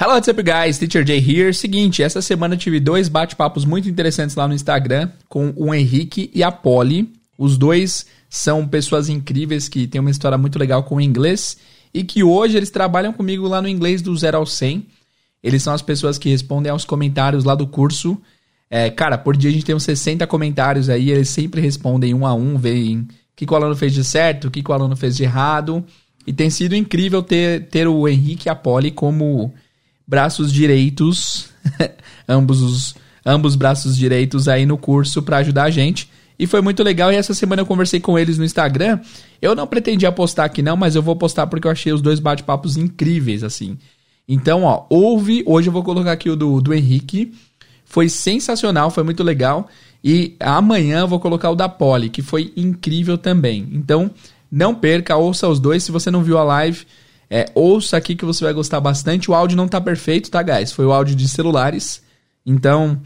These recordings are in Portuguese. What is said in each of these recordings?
Hello, what's up, guys? Teacher Jay here. Seguinte, essa semana tive dois bate-papos muito interessantes lá no Instagram com o Henrique e a Polly. Os dois são pessoas incríveis que têm uma história muito legal com o inglês e que hoje eles trabalham comigo lá no inglês do 0 ao 100. Eles são as pessoas que respondem aos comentários lá do curso. É, cara, por dia a gente tem uns 60 comentários aí, eles sempre respondem um a um, veem o que, que o aluno fez de certo, o que, que o aluno fez de errado. E tem sido incrível ter, ter o Henrique e a Polly como braços direitos, ambos os ambos braços direitos aí no curso para ajudar a gente. E foi muito legal. E essa semana eu conversei com eles no Instagram. Eu não pretendia postar aqui não, mas eu vou postar porque eu achei os dois bate-papos incríveis, assim. Então, ó, ouve. Hoje eu vou colocar aqui o do, do Henrique. Foi sensacional, foi muito legal. E amanhã eu vou colocar o da Polly, que foi incrível também. Então, não perca, ouça os dois. Se você não viu a live, é, ouça aqui que você vai gostar bastante. O áudio não tá perfeito, tá, guys? Foi o áudio de celulares. Então,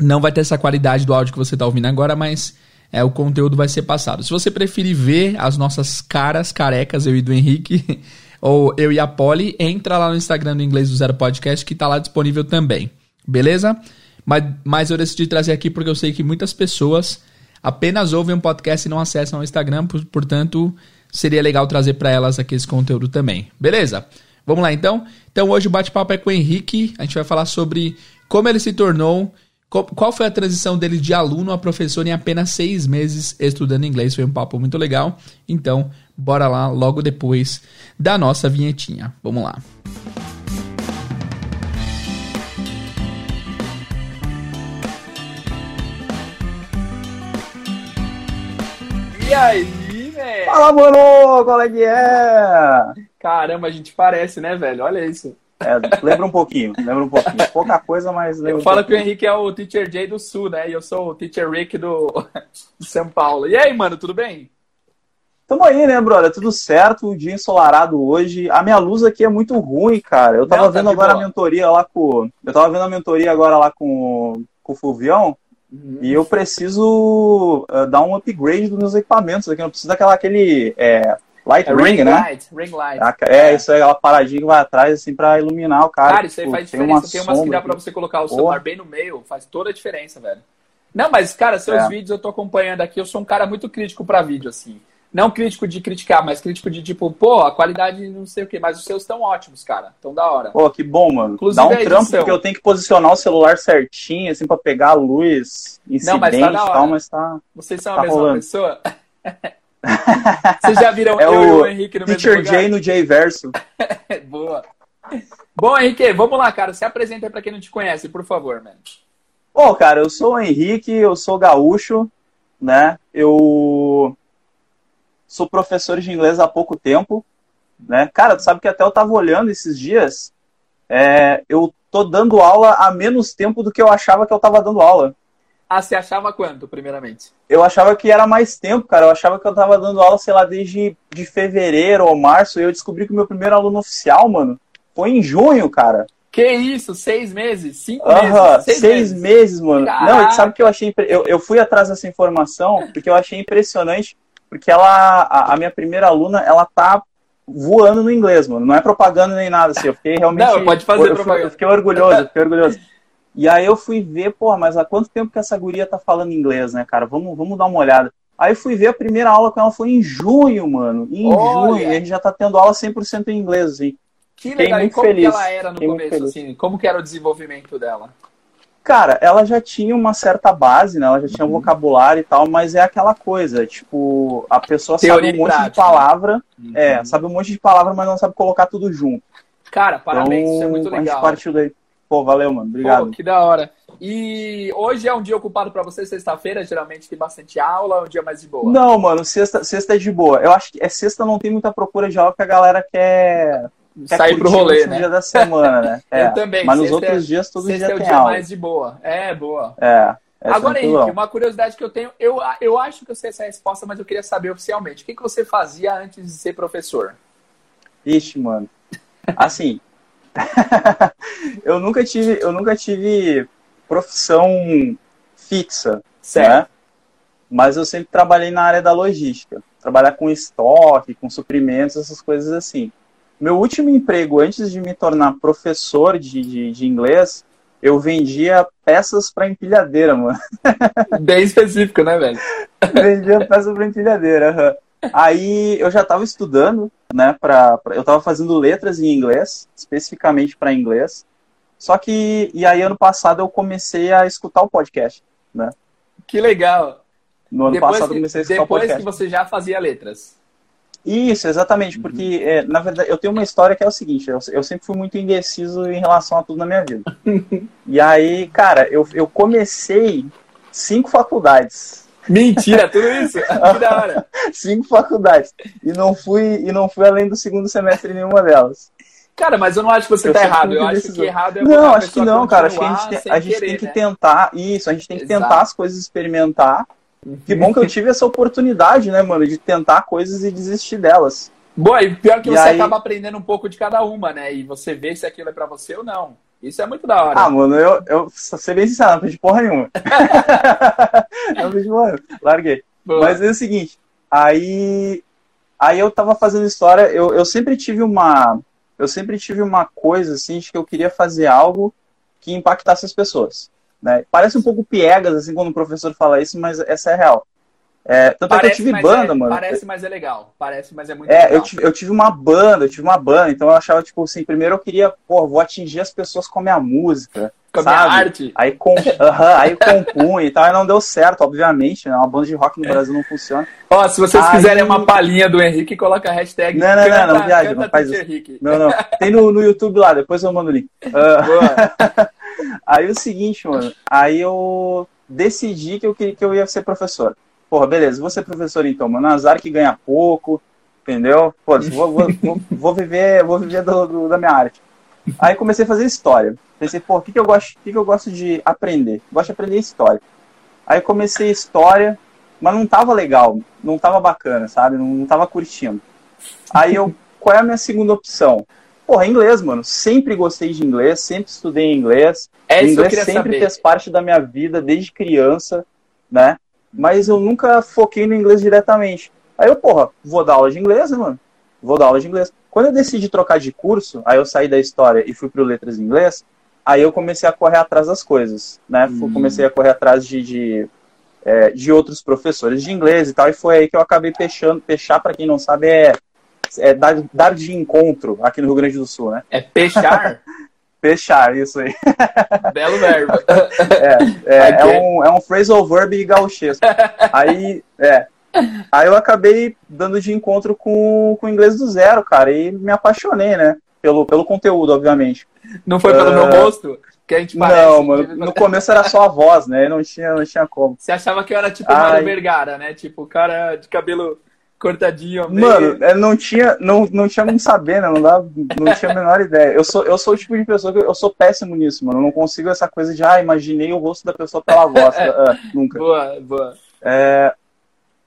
não vai ter essa qualidade do áudio que você tá ouvindo agora, mas é, o conteúdo vai ser passado. Se você preferir ver as nossas caras carecas, eu e do Henrique, ou eu e a Polly, entra lá no Instagram do Inglês do Zero Podcast, que tá lá disponível também. Beleza? Mas, mas eu decidi trazer aqui porque eu sei que muitas pessoas apenas ouvem um podcast e não acessam o Instagram, portanto seria legal trazer para elas aqui esse conteúdo também. Beleza? Vamos lá então? Então hoje o bate-papo é com o Henrique. A gente vai falar sobre como ele se tornou, qual foi a transição dele de aluno a professor em apenas seis meses estudando inglês. Foi um papo muito legal. Então, bora lá logo depois da nossa vinhetinha. Vamos lá. E aí? Fala, mano! Qual é que é? Caramba, a gente parece, né, velho? Olha isso. É, lembra um pouquinho, lembra um pouquinho. Pouca coisa, mas lembra Eu um falo pouquinho. que o Henrique é o Teacher J do Sul, né? E eu sou o Teacher Rick do São Paulo. E aí, mano, tudo bem? Tamo aí, né, brother? Tudo certo, dia ensolarado hoje. A minha luz aqui é muito ruim, cara. Eu tava Não, tá vendo agora boa. a mentoria lá com. Eu tava vendo a mentoria agora lá com, com o Fulvião. Uhum. E eu preciso uh, dar um upgrade dos meus equipamentos aqui. Eu preciso daquela aquele é, light É ring, ring né? light, ring light. A- É, isso aí, aquela paradinha que vai atrás, assim, pra iluminar o cara. Cara, isso aí Tipo, faz tem diferença. Tem, uma umas que dá pra aqui. você colocar o celular bem no meio, faz toda a diferença, velho. Não, mas, cara, seus É. vídeos eu tô acompanhando aqui, eu sou um cara muito crítico pra vídeo, assim. Não crítico de criticar, mas crítico de tipo, pô, a qualidade não sei o quê, mas os seus estão ótimos, cara. Tão da hora. Pô, que bom, mano. Inclusive Dá um a edição. trampo, porque eu tenho que posicionar o celular certinho, assim, pra pegar a luz, incidente Não, mas tá e tal, mas tá... Vocês são a Tá mesma rolando. pessoa? Vocês já viram É eu e o o Henrique no mesmo Teacher lugar? J no J verso. Boa. Bom, Henrique, vamos lá, cara. Se apresenta aí pra quem não te conhece, por favor, mano. Bom, cara, eu sou o Henrique, eu sou gaúcho, né? Eu sou professor de inglês há pouco tempo, né? Cara, tu sabe que até eu tava olhando esses dias, é, eu tô dando aula há menos tempo do que eu achava que eu tava dando aula. Ah, você achava quanto, primeiramente? Eu achava que era mais tempo, cara. Eu achava que eu tava dando aula, sei lá, desde de fevereiro ou março. E eu descobri que o meu primeiro aluno oficial, mano, foi em junho, cara. Que isso? Seis meses? Cinco Aham, meses? seis, Seis, meses. mano. Caraca. Não, sabe o que eu achei? Eu, eu fui atrás dessa informação porque eu achei impressionante. Porque ela, a, a minha primeira aluna, ela tá voando no inglês, mano. Não é propaganda nem nada, assim. Eu fiquei realmente. Não, pode fazer eu, fui- propaganda. Eu fiquei orgulhoso, eu fiquei orgulhoso. E aí eu fui ver, porra, mas há quanto tempo que essa guria tá falando inglês, né, cara? Vamos, vamos dar uma olhada. Aí eu fui ver a primeira aula com ela foi em junho, mano. Em Olha. junho. E a gente já tá tendo aula 100% em inglês, assim. Que Fiquei legal. E muito como feliz. que ela era no Fiquei começo, assim? Como que era o desenvolvimento dela? Cara, ela já tinha uma certa base, né? Ela já tinha Uhum. vocabulário e tal, mas é aquela coisa, tipo, a pessoa Teoria sabe um monte de palavra, é, Uhum. sabe um monte de palavra, mas não sabe colocar tudo junto. Cara, parabéns, isso é então, muito a gente legal. partiu daí. Pô, valeu, mano. Obrigado. Pô, que da hora. E hoje é um dia ocupado pra você, sexta-feira, geralmente tem bastante aula, é um dia mais de boa. Não, mano, sexta, sexta é de boa. Eu acho que é sexta não tem muita procura de aula que a galera quer Sair pro rolê, né? dia da semana, né? É. Eu também. Mas nos sexta é- outros dias, todo dia é o tem dia aula. mais de boa. É, boa. É. é Agora. Henrique, uma curiosidade que eu tenho, eu, eu acho que eu sei essa resposta, mas eu queria saber oficialmente. O que, que você fazia antes de ser professor? Ixi, mano. Assim, eu nunca tive, eu nunca tive profissão fixa, Certo. né? Mas eu sempre trabalhei na área da logística, trabalhar com estoque, com suprimentos, essas coisas assim. Meu último emprego, antes de me tornar professor de, de, de inglês, eu vendia peças para empilhadeira, mano. Bem específico, né, velho? vendia peças para empilhadeira. Aí eu já estava estudando, né, pra, pra, eu estava fazendo letras em inglês, especificamente para inglês. Só que, e aí ano passado eu comecei a escutar o podcast, né? Que legal. No ano depois passado que, eu comecei a escutar o Depois podcast. que você já fazia letras. Isso, exatamente, porque, é, na verdade, eu tenho uma história que é o seguinte, eu, eu sempre fui muito indeciso em relação a tudo na minha vida. e aí, cara, eu, eu comecei cinco faculdades. Mentira, tudo isso? que da hora. cinco faculdades. E não fui, e não fui além do segundo semestre em nenhuma delas. Cara, mas eu não acho que você tá sempre errado. Eu acho que errado é Não, acho que não, cara. Acho que a gente tem, a gente querer, tem que né? tentar. Isso, a gente tem que Exato. tentar as coisas experimentar. Que bom que eu tive essa oportunidade, né, mano, de tentar coisas e desistir delas. Boa, e pior que E você aí- acaba aprendendo um pouco de cada uma, né? E você vê se aquilo é pra você ou não. Isso é muito da hora. Ah, mano, eu, eu ser bem sincero, não aprendi porra nenhuma. não aprendi porra nenhuma. Larguei. Boa. Mas é o seguinte, aí, aí eu tava fazendo história, eu, eu sempre tive uma. Eu sempre tive uma coisa assim de que eu queria fazer algo que impactasse as pessoas. Né? Parece um pouco piegas, assim, quando o professor fala isso, mas essa é real. É, tanto é que eu tive banda, é, mano. Parece, mas é legal. Parece, mas é muito É, legal. eu tive, eu tive uma banda, eu tive uma banda, então eu achava, tipo assim, primeiro eu queria, pô, vou atingir as pessoas com a minha música. Com a minha sabe? arte. Aí, com, aham, aí compunha e tal, e não deu certo, obviamente, né? Uma banda de rock no Brasil não funciona. Ó, se vocês Aí- quiserem uma palhinha do Henrique, coloca a hashtag Não, não, não, não viaja, canta não faz isso. Henrique. Não, não. Tem no, no YouTube lá, depois eu mando o link. Ah, Boa. aí o seguinte, mano, aí eu decidi que eu, que eu ia ser professor. Porra, beleza, vou ser professor então, mano. Azar que ganha pouco, entendeu? Pô, vou, vou, vou, vou viver, vou viver do, do- da minha arte. Aí comecei a fazer história. Pensei, pô, o que, que, eu gosto, que, que eu gosto de aprender? Gosto de aprender história. Aí comecei história, mas não tava legal, não tava bacana, sabe? Não, não tava curtindo. Aí eu, qual é a minha segunda opção? Porra, inglês, mano. Sempre gostei de inglês, sempre estudei inglês. É isso que eu inglês sempre saber. fez parte da minha vida desde criança, né? Mas eu nunca foquei no inglês diretamente. Aí eu, porra, vou dar aula de inglês, né, mano? Vou dar aula de inglês. Quando eu decidi trocar de curso, aí eu saí da história e fui pro letras em inglês, aí eu comecei a correr atrás das coisas, né? Hum. Comecei a correr atrás de, de, é, de outros professores de inglês e tal, e foi aí que eu acabei fechando. Fechar, para quem não sabe, é, é dar, dar de encontro aqui no Rio Grande do Sul, né? É peixar. Fechar, isso aí. Belo verbo. É, é, Ok. é um, é um phrasal verb gauchesco. Aí, é. Aí eu acabei dando de encontro com, com o inglês do zero, cara, e me apaixonei, né? Pelo, pelo conteúdo, obviamente. Não foi pelo Ah. meu rosto? Que a gente parece. não, mano, no começo era só a voz, né? Não tinha, não tinha como. Você achava que eu era tipo Ai. Mário Vergara, né? Tipo, o cara de cabelo cortadinho. ao meio. Mano, é, não tinha, não, não tinha como saber, né? Não, dava, não tinha a menor ideia. Eu sou, eu sou o tipo de pessoa que eu sou péssimo nisso, mano. Eu não consigo essa coisa de, ah, imaginei o rosto da pessoa pela voz. Ah, nunca. Boa, boa. É,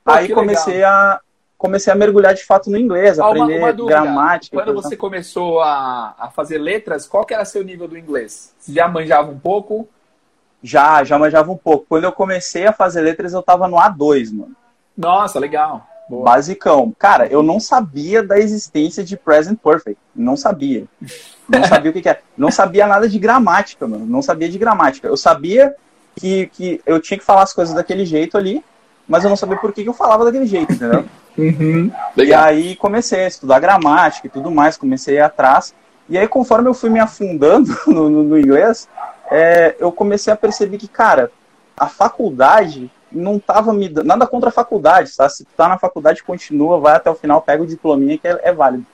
Pô, aí comecei a, comecei a mergulhar de fato no inglês, uma- aprender uma dúvida. gramática. Quando você começou a, a fazer letras, qual que era seu nível do inglês? Você já manjava um pouco? Já, já manjava um pouco. Quando eu comecei a fazer letras, eu tava no A2, mano. Nossa, legal. Boa. Basicão. Cara, eu não sabia da existência de present perfect. Não sabia. Não sabia o que, que é. Não sabia nada de gramática, mano. Não sabia de gramática. Eu sabia que, que eu tinha que falar as coisas daquele jeito ali, mas eu não sabia por que, que eu falava daquele jeito, entendeu? Uhum. E aí comecei a estudar gramática e tudo mais, comecei a ir atrás. E aí, conforme eu fui me afundando no, no- no inglês, é, eu comecei a perceber que, cara, a faculdade não tava me dando. Nada contra a faculdade, tá? Se tu tá na faculdade, continua, vai até o final, pega o diplominha que é, é válido.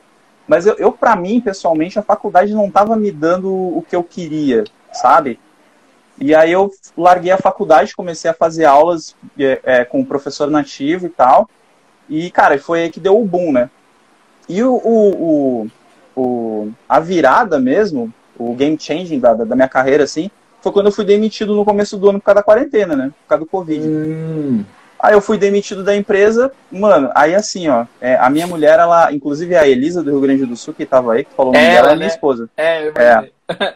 Mas eu, eu para mim, pessoalmente, a faculdade não tava me dando o que eu queria, sabe? E aí eu larguei a faculdade, comecei a fazer aulas é, é, com o professor nativo e tal. E, cara, foi aí que deu o boom, né? E o, o, o, o- a virada mesmo, o game changing da da minha carreira, assim, foi quando eu fui demitido no começo do ano por causa da quarentena, né? Por causa do Covid. Hum. Aí eu fui demitido da empresa, mano, aí assim, ó, é, a minha mulher, ela, inclusive a Elisa do Rio Grande do Sul, que tava aí, que falou o nome Ela, dela, é né? minha esposa. É, eu imaginei.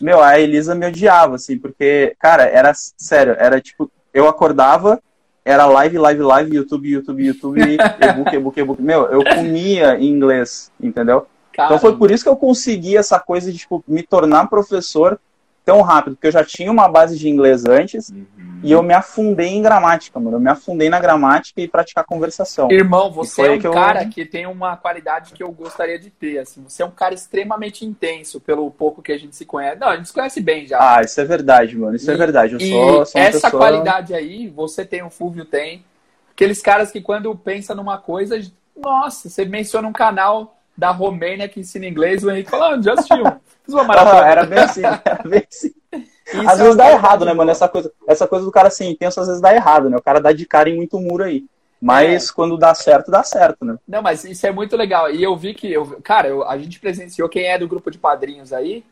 Meu, a Elisa me odiava, assim, porque, cara, era sério, era tipo, eu acordava, era live, live, live, YouTube, YouTube, YouTube, e-book, e-book, e-book. Meu, eu comia em inglês, entendeu? Então foi por isso que eu consegui essa coisa de tipo, me tornar professor tão rápido, porque eu já tinha uma base de inglês antes uhum. e eu me afundei em gramática, mano. Eu me afundei na gramática e praticar conversação. Irmão, você é um que cara eu... que tem uma qualidade que eu gostaria de ter, assim. Você é um cara extremamente intenso pelo pouco que a gente se conhece. Não, a gente se conhece bem já. Ah, isso é verdade, mano. Isso é e, é verdade. Eu sou, sou essa pessoa... qualidade aí, você tem, o Fulvio tem. Aqueles caras que quando pensa numa coisa, nossa, você menciona um canal da Romênia que ensina inglês, o Henrique fala, ah, já assistiu. Fiz uma maratona. era bem assim, era bem assim. às vezes é dá errado, né, mano? Essa coisa, essa coisa do cara assim, intenso, às vezes dá errado, né? O cara dá de cara em muito muro aí. Mas é. quando dá certo, dá certo, né? Não, mas isso é muito legal. E eu vi que, eu, cara, eu, a gente presenciou, quem é do grupo de padrinhos aí,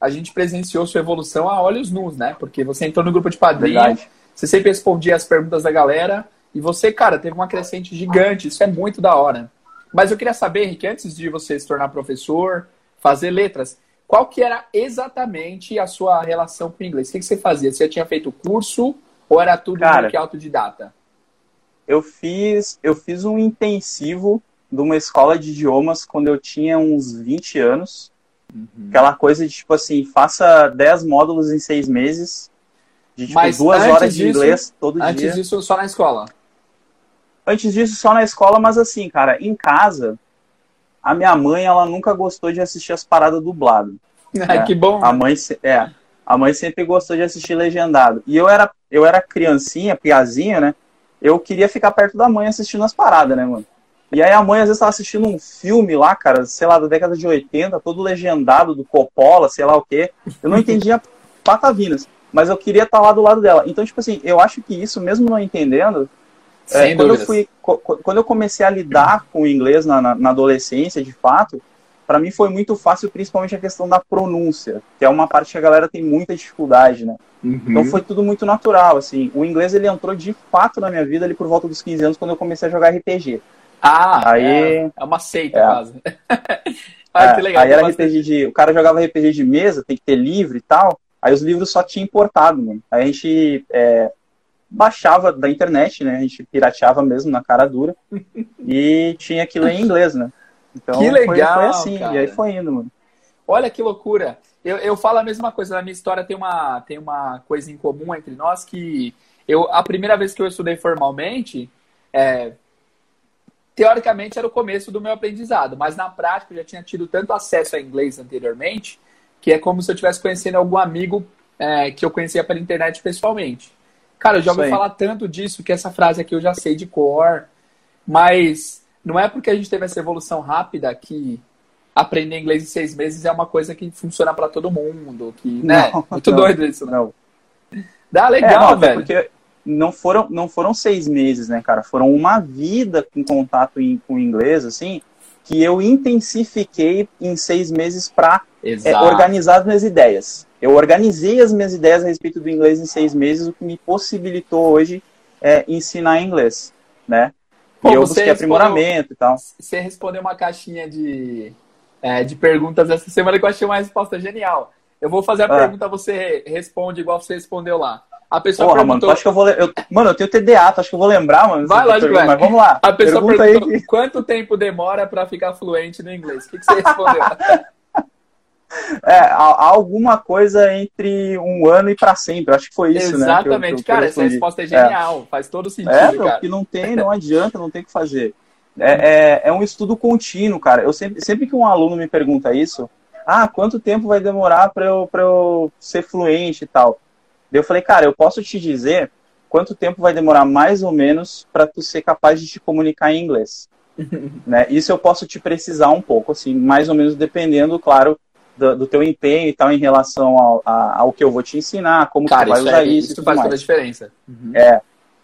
a gente presenciou sua evolução a olhos nus, né? Porque você entrou no grupo de padrinhos, Verdade. você sempre respondia as perguntas da galera, e você, cara, teve uma crescente gigante. Isso é muito da hora. Mas eu queria saber, Henrique, antes de você se tornar professor, fazer letras, qual que era exatamente a sua relação com o inglês? O que, você fazia? Você tinha feito curso ou era tudo Cara, que autodidata? Eu fiz, eu fiz um intensivo de uma escola de idiomas quando eu tinha uns 20 anos. Uhum. Aquela coisa de, tipo assim, faça 10 módulos em 6 meses. De, tipo, Mas duas horas de inglês todo antes dia. Antes disso, só na escola? Antes disso, só na escola, mas assim, cara, em casa, a minha mãe, ela nunca gostou de assistir as paradas dubladas. Ai, né? que bom. A mãe, é, a mãe sempre gostou de assistir legendado. E eu era, eu era criancinha, piazinha, né? Eu queria ficar perto da mãe assistindo as paradas, né, mano? E aí a mãe às vezes tava assistindo um filme lá, cara, sei lá, da década de 80, todo legendado do Coppola, sei lá o quê. Eu não entendia patavinas, mas eu queria estar tá lá do lado dela. Então, tipo assim, eu acho que isso, mesmo não entendendo, é, quando, eu fui, quando eu comecei a lidar com o inglês na, na, na adolescência, de fato, para mim foi muito fácil, principalmente a questão da pronúncia, que é uma parte que a galera tem muita dificuldade, né? Uhum. Então foi tudo muito natural, assim. O inglês ele entrou de fato na minha vida ali por volta dos 15 anos, quando eu comecei a jogar RPG. Ah, aí é, é uma seita é. quase. ah, é, que legal. Aí era RPG de, o cara jogava RPG de mesa, tem que ter livro e tal. Aí os livros só tinha importado, mano. Aí a gente é, baixava da internet, né? A gente pirateava mesmo na cara dura e tinha que ler em inglês, né? Então que legal, foi, foi assim, cara. e aí foi indo, mano. Olha que loucura. Eu, eu falo a mesma coisa, na minha história tem uma, tem uma coisa em comum entre nós que eu a primeira vez que eu estudei formalmente, é, teoricamente era o começo do meu aprendizado, mas na prática eu já tinha tido tanto acesso a inglês anteriormente que é como se eu estivesse conhecendo algum amigo é, que eu conhecia pela internet pessoalmente. Cara, eu já ouvi falar tanto disso que essa frase aqui eu já sei de cor, mas não é porque a gente teve essa evolução rápida que aprender inglês em seis meses é uma coisa que funciona para todo mundo, que, né? Não, Muito não, doido isso, né? não. Dá legal, é, não, velho. Porque não foram, não foram seis meses, né, cara? Foram uma vida com contato em, com o inglês, assim, que eu intensifiquei em seis meses para é, organizar as minhas ideias. Eu organizei as minhas ideias a respeito do inglês em seis meses, o que me possibilitou hoje é, ensinar inglês, né? Pô, e eu busquei aprimoramento e tal. Você respondeu uma caixinha de, é, de perguntas essa semana que eu achei uma resposta genial. Eu vou fazer a ah. pergunta, você responde igual você respondeu lá. A pessoa Porra, perguntou... mano, acho que eu vou. Eu... Mano, eu tenho TDA, acho que eu vou lembrar, mano. Vai, lógico, Mas vamos lá. A pessoa Pergunta perguntou que... quanto tempo demora para ficar fluente no inglês. O que, que você respondeu? É, alguma coisa entre um ano e para sempre. Acho que foi isso, Exatamente. né? Exatamente. Cara, essa resposta é genial. É. Faz todo sentido, é, cara. que não tem, não adianta, não tem o que fazer. É, é, é, um estudo contínuo, cara. Eu sempre, sempre que um aluno me pergunta isso, ah, quanto tempo vai demorar para eu, eu ser fluente e tal? Eu falei, cara, eu posso te dizer quanto tempo vai demorar mais ou menos para tu ser capaz de te comunicar em inglês. né? Isso eu posso te precisar um pouco, assim, mais ou menos dependendo, claro, do, do, teu empenho e tal em relação ao, ao que eu vou te ensinar, como cara, tu vai usar é, isso. Isso faz mais. toda a diferença. Uhum. É.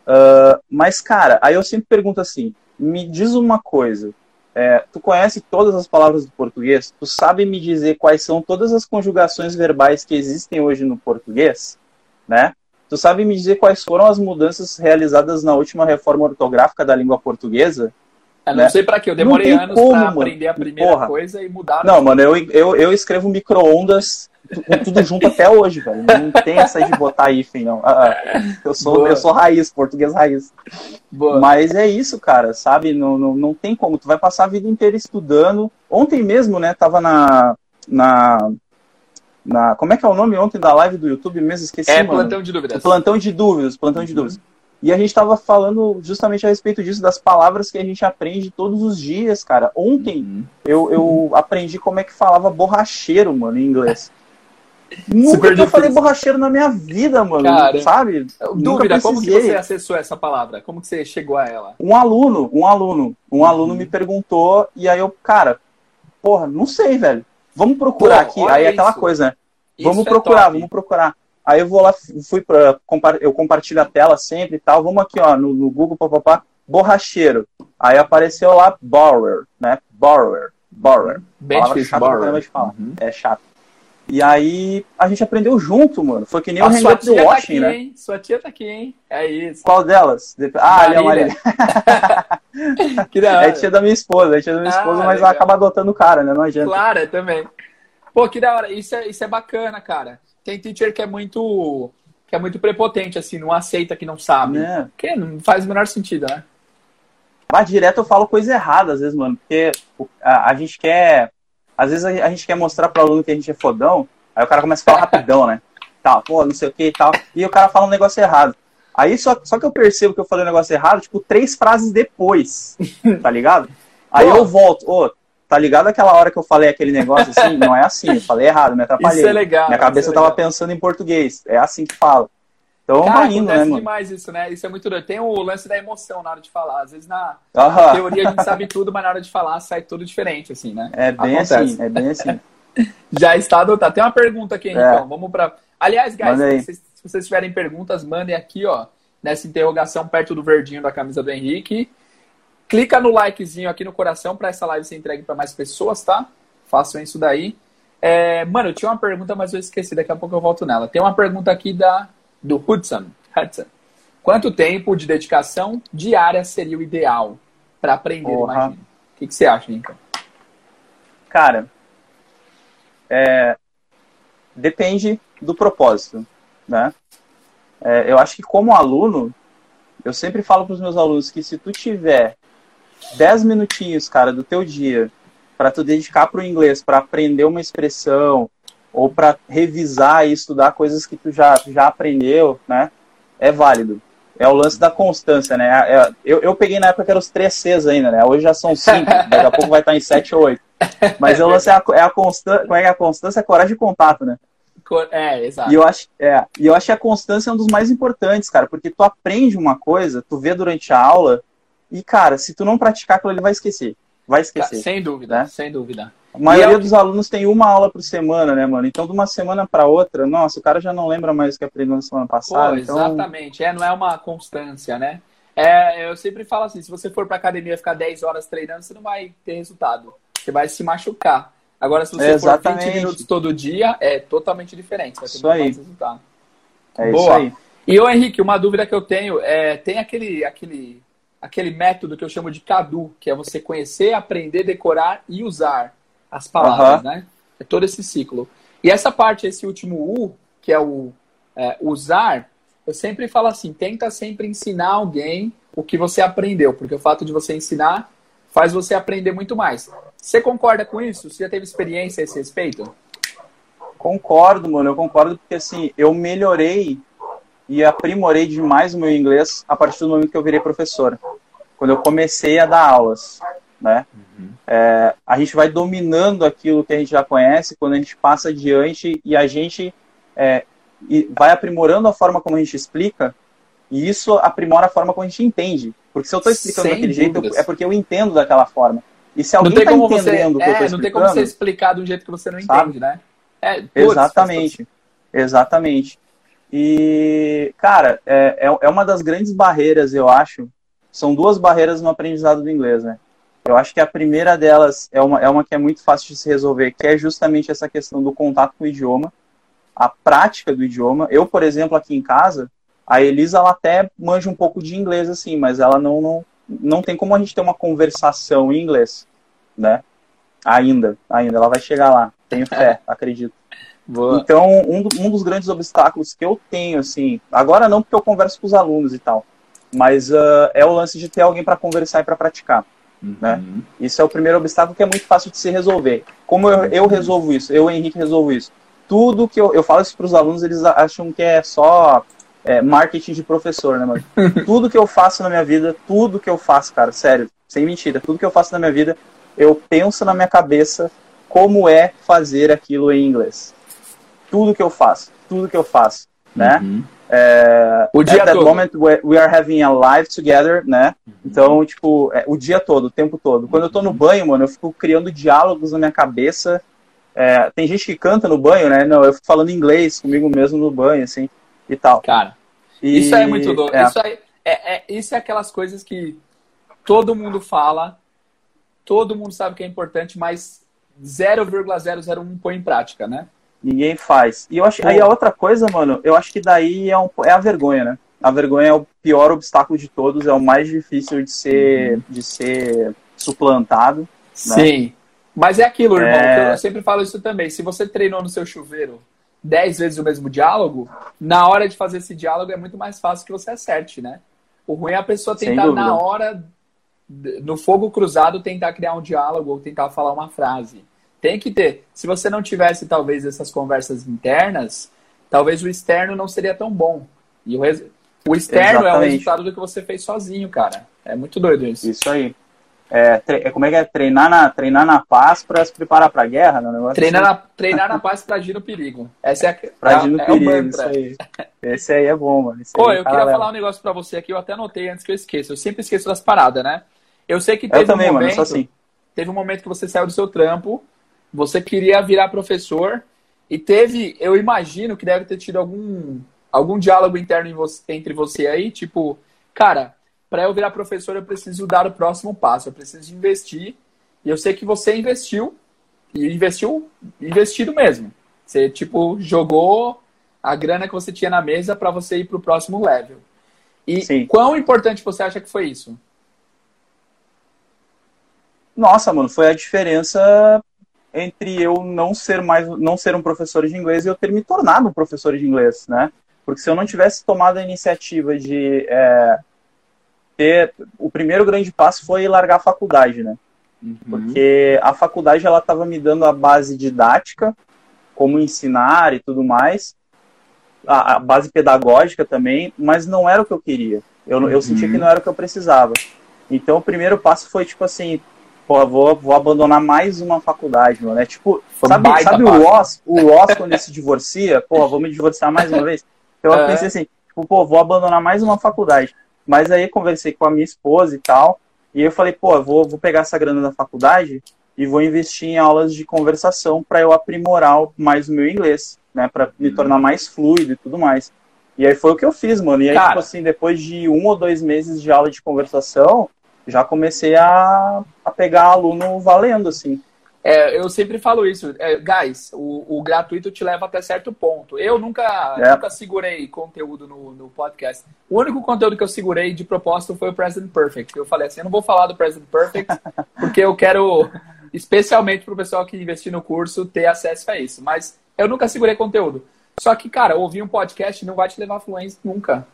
Uh, mas, cara, aí eu sempre pergunto assim: me diz uma coisa. É, tu conhece todas as palavras do português? Tu sabe me dizer quais são todas as conjugações verbais que existem hoje no português? Né? Tu sabe me dizer quais foram as mudanças realizadas na última reforma ortográfica da língua portuguesa? Eu não né? sei pra quê, eu demorei anos como, pra mano. aprender a primeira Porra. coisa e mudar. Não, mano, eu, eu, eu escrevo micro-ondas com tudo junto até hoje, velho. Não tem essa de botar hífen, não. Ah, ah. eu, sou, Boa. eu sou raiz, português raiz. Boa. Mas é isso, cara, sabe? Não, não, não tem como. Tu vai passar a vida inteira estudando. Ontem mesmo, né, tava na. na, na como é que é o nome ontem da live do YouTube mesmo? Esqueci, é mano. plantão de dúvidas. Plantão de dúvidas, plantão de dúvidas. E a gente tava falando justamente a respeito disso, das palavras que a gente aprende todos os dias, cara. Ontem Uhum. eu, eu aprendi como é que falava borracheiro, mano, em inglês. Nunca Super eu falei borracheiro na minha vida, mano. Cara, sabe? Dúvida, como que você acessou essa palavra? Como que você chegou a ela? Um aluno, um aluno, um aluno me perguntou, e aí eu, cara, porra, não sei, velho. Vamos procurar Pô, aqui. Aí é aquela coisa, né? Isso Vamos é procurar, top. vamos procurar. Aí eu vou lá, fui pra, compa- eu compartilho a tela sempre e tal. Vamos aqui, ó, no, no Google, papapá, borracheiro. Aí apareceu lá borrower, né? Borrower, borrower. Bem difícil, borrower. caramba de falar. Uhum. É chato. E aí a gente aprendeu junto, mano. Foi que nem o A sua Hangout do tia tá aqui, né? hein? Sua tia tá aqui, hein? É isso. Qual delas? Ah, ali é a Marília. Que da É hora. tia da minha esposa, é tia da minha Ah, esposa, mas legal. ela acaba adotando o cara, né? Não adianta. Claro, eu também. Pô, que da hora. Isso é, isso é bacana, cara. Tem teacher que é muito que é muito prepotente, assim, não aceita que não sabe. Né? Porque não faz o menor sentido, né? Mas direto eu falo coisa errada, às vezes, mano. Porque o- a, a gente quer. Às vezes a, a gente quer mostrar pro aluno que a gente é fodão, aí o cara começa a falar rapidão, né? Tal, pô, não sei o que e tal. E o cara fala um negócio errado. Aí só, só que eu percebo que eu falei um negócio errado, tipo, três frases depois. Tá ligado? Aí eu volto, ô, tá ligado aquela hora que eu falei aquele negócio assim? Não é assim, eu falei errado, me atrapalhei. Isso é legal. Minha cabeça é tava legal. pensando em português. É assim que fala. Então Cara, vai indo, né, mano? demais isso, né? Isso é muito doido. Tem o lance da emoção na hora de falar. Às vezes na Aham. teoria a gente sabe tudo, mas na hora de falar sai tudo diferente, assim, né? É bem Acontece. assim, é bem assim. Já está adotado. Tem uma pergunta aqui, É. então. Vamos para. Aliás, guys, se vocês, se vocês tiverem perguntas, mandem aqui, ó, nessa interrogação perto do verdinho da camisa do Henrique. Clica no likezinho aqui no coração para essa live ser entregue para mais pessoas, tá? Façam isso daí. É, mano, eu tinha uma pergunta, mas eu esqueci. Daqui a pouco eu volto nela. Tem uma pergunta aqui da do Hudson. Hudson. Quanto tempo de dedicação diária seria o ideal para aprender? O que, que você acha, Lincoln? Cara, é, depende do propósito, né? É, eu acho que como aluno, eu sempre falo para os meus alunos que se tu tiver 10 minutinhos, cara, do teu dia para tu dedicar para o inglês, para aprender uma expressão ou para revisar e estudar coisas que tu já, já aprendeu, né? É válido. É o lance da constância, né? É- eu, eu peguei na época que eram os três Cs ainda, né? Hoje já são cinco, daqui a pouco vai estar em sete ou oito. Mas o lance é a, é a constância, como é que é a constância? É a coragem de contato, né? É, exato. E eu acho, é, e eu acho que a constância é um dos mais importantes, cara, porque tu aprende uma coisa, tu vê durante a aula, e, cara, se tu não praticar aquilo, ele vai esquecer. Vai esquecer. Sem dúvida, né? sem dúvida. A maioria é dos alunos tem uma aula por semana, né, mano? Então, de uma semana para outra, nossa, o cara já não lembra mais o que aprendeu na semana Pô, passada. então, exatamente. É, não é uma constância, né? É, eu sempre falo assim, se você for pra academia ficar 10 horas treinando, você não vai ter resultado. Você vai se machucar. Agora, se você for Exatamente. 20 minutos todo dia, é totalmente diferente. Você vai ter Isso aí. resultado. é Boa. isso aí. E, ô Henrique, uma dúvida que eu tenho é, tem aquele, aquele, aquele método que eu chamo de CADU, que é você conhecer, aprender, decorar e usar as palavras, Aham. né? É todo esse ciclo. E essa parte, esse último U, que é o é, usar, eu sempre falo assim, tenta sempre ensinar alguém o que você aprendeu, porque o fato de você ensinar faz você aprender muito mais. Você concorda com isso? Você já teve experiência a esse respeito? Concordo, mano, eu concordo porque assim, eu melhorei e aprimorei demais o meu inglês a partir do momento que eu virei professor. Quando eu comecei a dar aulas, né? É, a gente vai dominando aquilo que a gente já conhece quando a gente passa adiante e a gente é, e vai aprimorando a forma como a gente explica e isso aprimora a forma como a gente entende. Porque se eu estou explicando Sem daquele jeito, dúvidas. é porque eu entendo daquela forma. E se alguém está como você, entendendo o que eu é, estou não tem como você explicando, explicar de um jeito que você não Sabe? entende, né? É, putz, Exatamente. Exatamente. E, cara, é, é, é uma das grandes barreiras, eu acho. São duas barreiras no aprendizado do inglês, né? Eu acho que a primeira delas é uma, é uma que é muito fácil de se resolver, que é justamente essa questão do contato com o idioma, a prática do idioma. Eu, por exemplo, aqui em casa, a Elisa ela até manja um pouco de inglês, assim, mas ela não, não, não tem como a gente ter uma conversação em inglês, né? Ainda, ainda, ela vai chegar lá. Tenho fé, acredito. Boa. Então, um, um dos grandes obstáculos que eu tenho, assim, agora não porque eu converso com os alunos e tal, mas uh, é o lance de ter alguém para conversar e para praticar. Uhum. Né? Isso é o primeiro obstáculo que é muito fácil de se resolver. Como eu, eu resolvo isso? Eu, Henrique, resolvo isso. Tudo que eu, eu falo isso para os alunos, eles acham que é só é, marketing de professor, né, mano? tudo que eu faço na minha vida, tudo que eu faço, cara, sério, sem mentira, tudo que eu faço na minha vida, eu penso na minha cabeça como é fazer aquilo em inglês tudo que eu faço, tudo que eu faço, né? Uhum. É, o dia at that todo. moment we are having a live together, né? Uhum. Então, tipo, é, o dia todo, o tempo todo. Quando eu tô no banho, mano, eu fico criando diálogos na minha cabeça. É, tem gente que canta no banho, né? Não, eu fico falando inglês comigo mesmo no banho, assim, e tal. Cara, e, isso é muito doido. É. Isso, é, é, isso é aquelas coisas que todo mundo fala, todo mundo sabe que é importante, mas 0,001 põe em prática, né? Ninguém faz. E eu acho. Pô. Aí a outra coisa, mano, eu acho que daí é, um, é a vergonha, né? A vergonha é o pior obstáculo de todos, é o mais difícil de ser, uhum. de ser suplantado. Né? Sim. Mas é aquilo, irmão. É... Eu sempre falo isso também. Se você treinou no seu chuveiro dez vezes o mesmo diálogo, na hora de fazer esse diálogo é muito mais fácil que você acerte, né? O ruim é a pessoa tentar na hora, no fogo cruzado, tentar criar um diálogo ou tentar falar uma frase. Tem que ter. Se você não tivesse, talvez, essas conversas internas, talvez o externo não seria tão bom. E o, res... o externo Exatamente. é o resultado do que você fez sozinho, cara. É muito doido isso. Isso aí. É, tre... É, como é que é? Treinar na, treinar na paz para se preparar para a guerra? Não? Treinar, assim. na, treinar na paz para agir no perigo. Essa é, a... pra agir no é, perigo, é isso aí. Esse aí é bom, mano. Esse Pô, eu queria falar um negócio para você aqui, eu até anotei antes que eu esqueça. Eu sempre esqueço das paradas, né? Eu sei que teve eu também, um momento... Mano, assim. Teve um momento que você saiu do seu trampo você queria virar professor e teve, eu imagino que deve ter tido algum, algum diálogo interno você, entre você aí, tipo, cara, para eu virar professor eu preciso dar o próximo passo, eu preciso investir. E eu sei que você investiu e investiu investido mesmo. Você tipo jogou a grana que você tinha na mesa para você ir para o próximo level. E Sim. quão importante você acha que foi isso? Nossa, mano, foi a diferença entre eu não ser mais não ser um professor de inglês e eu ter me tornado um professor de inglês, né? Porque se eu não tivesse tomado a iniciativa de é, ter o primeiro grande passo foi largar a faculdade, né? Uhum. Porque a faculdade ela estava me dando a base didática, como ensinar e tudo mais, a, a, base pedagógica também, mas não era o que eu queria. Eu, uhum. eu sentia que uhum. não era o que eu precisava. Então o primeiro passo foi tipo assim, pô, vou, vou abandonar mais uma faculdade, mano. É tipo, Foi sabe, sabe o Ross, o Ross quando ele se divorcia? Pô, vou me divorciar mais uma vez. Então eu é. pensei assim, tipo, pô, vou abandonar mais uma faculdade. Mas aí conversei com a minha esposa e tal, e eu falei, pô, vou, vou pegar essa grana da faculdade e vou investir em aulas de conversação para eu aprimorar mais o meu inglês, né, para me tornar uhum. mais fluido e tudo mais. E aí foi o que eu fiz, mano. E aí, Cara, tipo assim, depois de um ou dois meses de aula de conversação, já comecei a, a pegar aluno valendo, assim. É, eu sempre falo isso, é, guys, o, o, gratuito te leva até certo ponto. Eu nunca, é. nunca segurei conteúdo no, no, podcast. O único conteúdo que eu segurei de propósito foi o Present Perfect. Eu falei assim, eu não vou falar do Present Perfect, porque eu quero, especialmente para o pessoal que investir no curso, ter acesso a isso. Mas eu nunca segurei conteúdo. Só que, cara, ouvir um podcast não vai te levar a fluência nunca.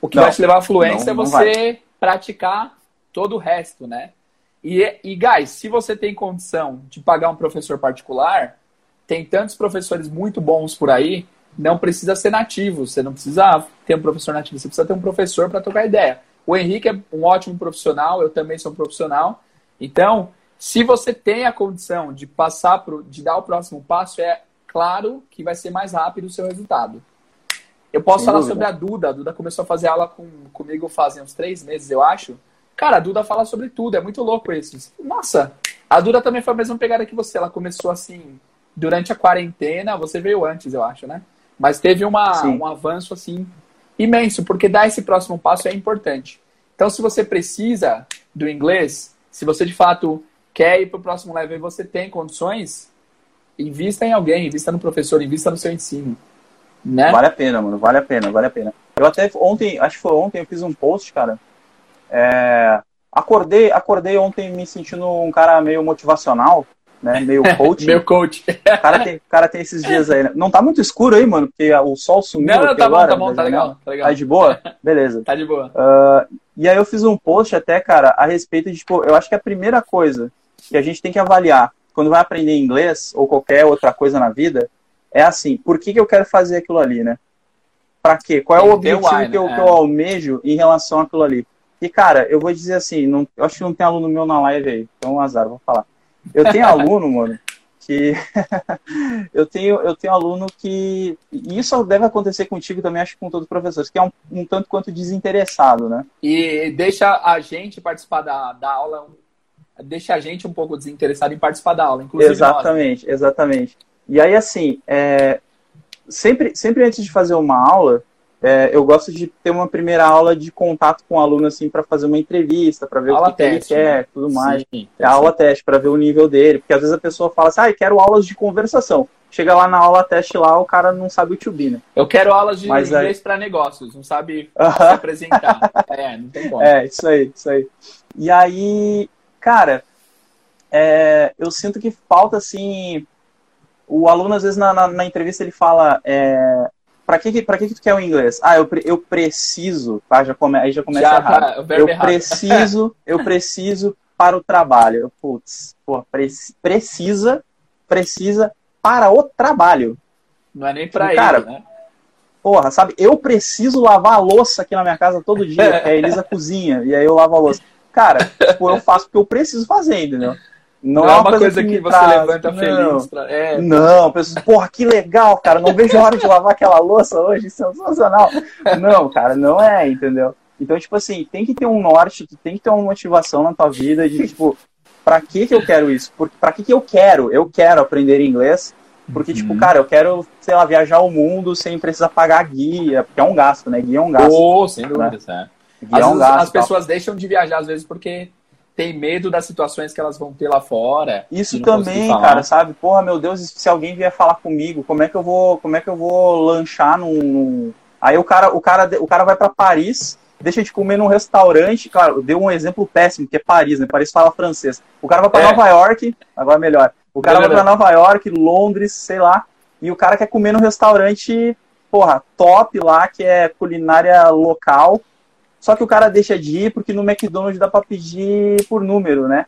O que não, vai te levar a fluência não, é você praticar todo o resto, né? E, e, guys, se você tem condição de pagar um professor particular, tem tantos professores muito bons por aí, não precisa ser nativo, você não precisa ter um professor nativo, você precisa ter um professor para trocar ideia. O Henrique é um ótimo profissional, eu também sou um profissional. Então, se você tem a condição de passar pro, de dar o próximo passo, é claro que vai ser mais rápido o seu resultado. Eu posso Sem falar dúvida. sobre a Duda. A Duda começou a fazer aula com, comigo fazem uns três meses, eu acho. Cara, a Duda fala sobre tudo, é muito louco isso. Nossa, a Duda também foi a mesma pegada que você. Ela começou assim, durante a quarentena, você veio antes, eu acho, né? Mas teve uma, um avanço assim imenso, porque dar esse próximo passo é importante. Então, se você precisa do inglês, se você de fato quer ir para o próximo level e você tem condições, invista em alguém, invista no professor, invista no seu ensino. Né? Vale a pena, mano, vale a pena, vale a pena. Eu até ontem, acho que foi ontem, eu fiz um post, cara, é, acordei, acordei ontem me sentindo um cara meio motivacional, né? Meio coach. Meu coach. O cara, tem, cara tem esses dias aí, né? Não tá muito escuro aí, mano, porque o sol sumiu. Não, não, tá bom, agora, tá bom, tá né? legal, tá legal. Tá de boa? Beleza. Tá de boa. Uh, e aí eu fiz um post até, cara, a respeito de, tipo, eu acho que a primeira coisa que a gente tem que avaliar quando vai aprender inglês ou qualquer outra coisa na vida é assim, por que, que eu quero fazer aquilo ali, né? Pra quê? Qual é o objetivo why, que, eu, né? que eu almejo em relação àquilo ali? E, cara, eu vou dizer assim, não, eu acho que não tem aluno meu na live aí, então azar, vou falar. Eu tenho aluno, mano, que eu tenho eu tenho aluno que e isso deve acontecer contigo também acho que com todos os professores que é um, um tanto quanto desinteressado né E deixa a gente participar da, da aula, deixa a gente um pouco desinteressado em participar da aula, inclusive nós. exatamente exatamente e aí assim é, sempre sempre antes de fazer uma aula é, eu gosto de ter uma primeira aula de contato com o aluno assim para fazer uma entrevista para ver Aula o que, que ele teste, quer né? tudo mais Sim, É a aula teste para ver o nível dele, porque às vezes a pessoa fala assim, ah, eu quero aulas de conversação. Chega lá na aula teste lá, o cara não sabe o to be, né? Eu quero aulas de Mas inglês para negócios, não sabe se Aham. apresentar. é, não tem como. É, isso aí, isso aí. E aí, cara, é, eu sinto que falta, assim, o aluno, às vezes, na, na, na entrevista, ele fala, é, pra que, pra que, que tu quer o inglês? Ah, eu, pre- eu preciso, tá? Já come, aí já começa Já errado. tá, eu errado. preciso, eu preciso para o trabalho. Putz, pô, preci- precisa, precisa para o trabalho. Não é nem para Cara, ele, né? Porra, sabe? Eu preciso lavar a louça aqui na minha casa todo dia, que a Elisa cozinha, e aí eu lavo a louça. Cara, tipo, eu faço porque eu preciso fazer, entendeu? Não, é uma coisa, que, me você traz, levanta não. feliz. Pra... É, Não, pessoas, porra, que legal, cara, não vejo a hora de lavar aquela louça hoje, sensacional. Não, cara, não é, entendeu? Então, tipo assim, tem que ter um norte, tem que ter uma motivação na tua vida de, tipo, pra que que eu quero isso? Pra que que eu quero? Eu quero aprender inglês, porque, Uhum. tipo, cara, eu quero, sei lá, viajar o mundo sem precisar pagar guia, porque é um gasto, né? Guia é um gasto. oh, sem dúvidas, é. Guia Às é um vezes gasto. as tal. pessoas deixam de viajar, às vezes, porque tem medo das situações que elas vão ter lá fora. Isso também, cara, sabe? Porra, meu Deus, se alguém vier falar comigo, como é que eu vou, como é que eu vou lanchar num, num- Aí o cara, o cara, o cara vai pra Paris, deixa de comer num restaurante, claro, deu um exemplo péssimo, que é Paris, né? Paris fala francês. O cara vai pra É. Nova York, agora melhor. O cara vai pra Nova York, Londres, sei lá, e o cara quer comer num restaurante, porra, top lá, que é culinária local. Só que o cara deixa de ir porque no McDonald's dá pra pedir por número, né?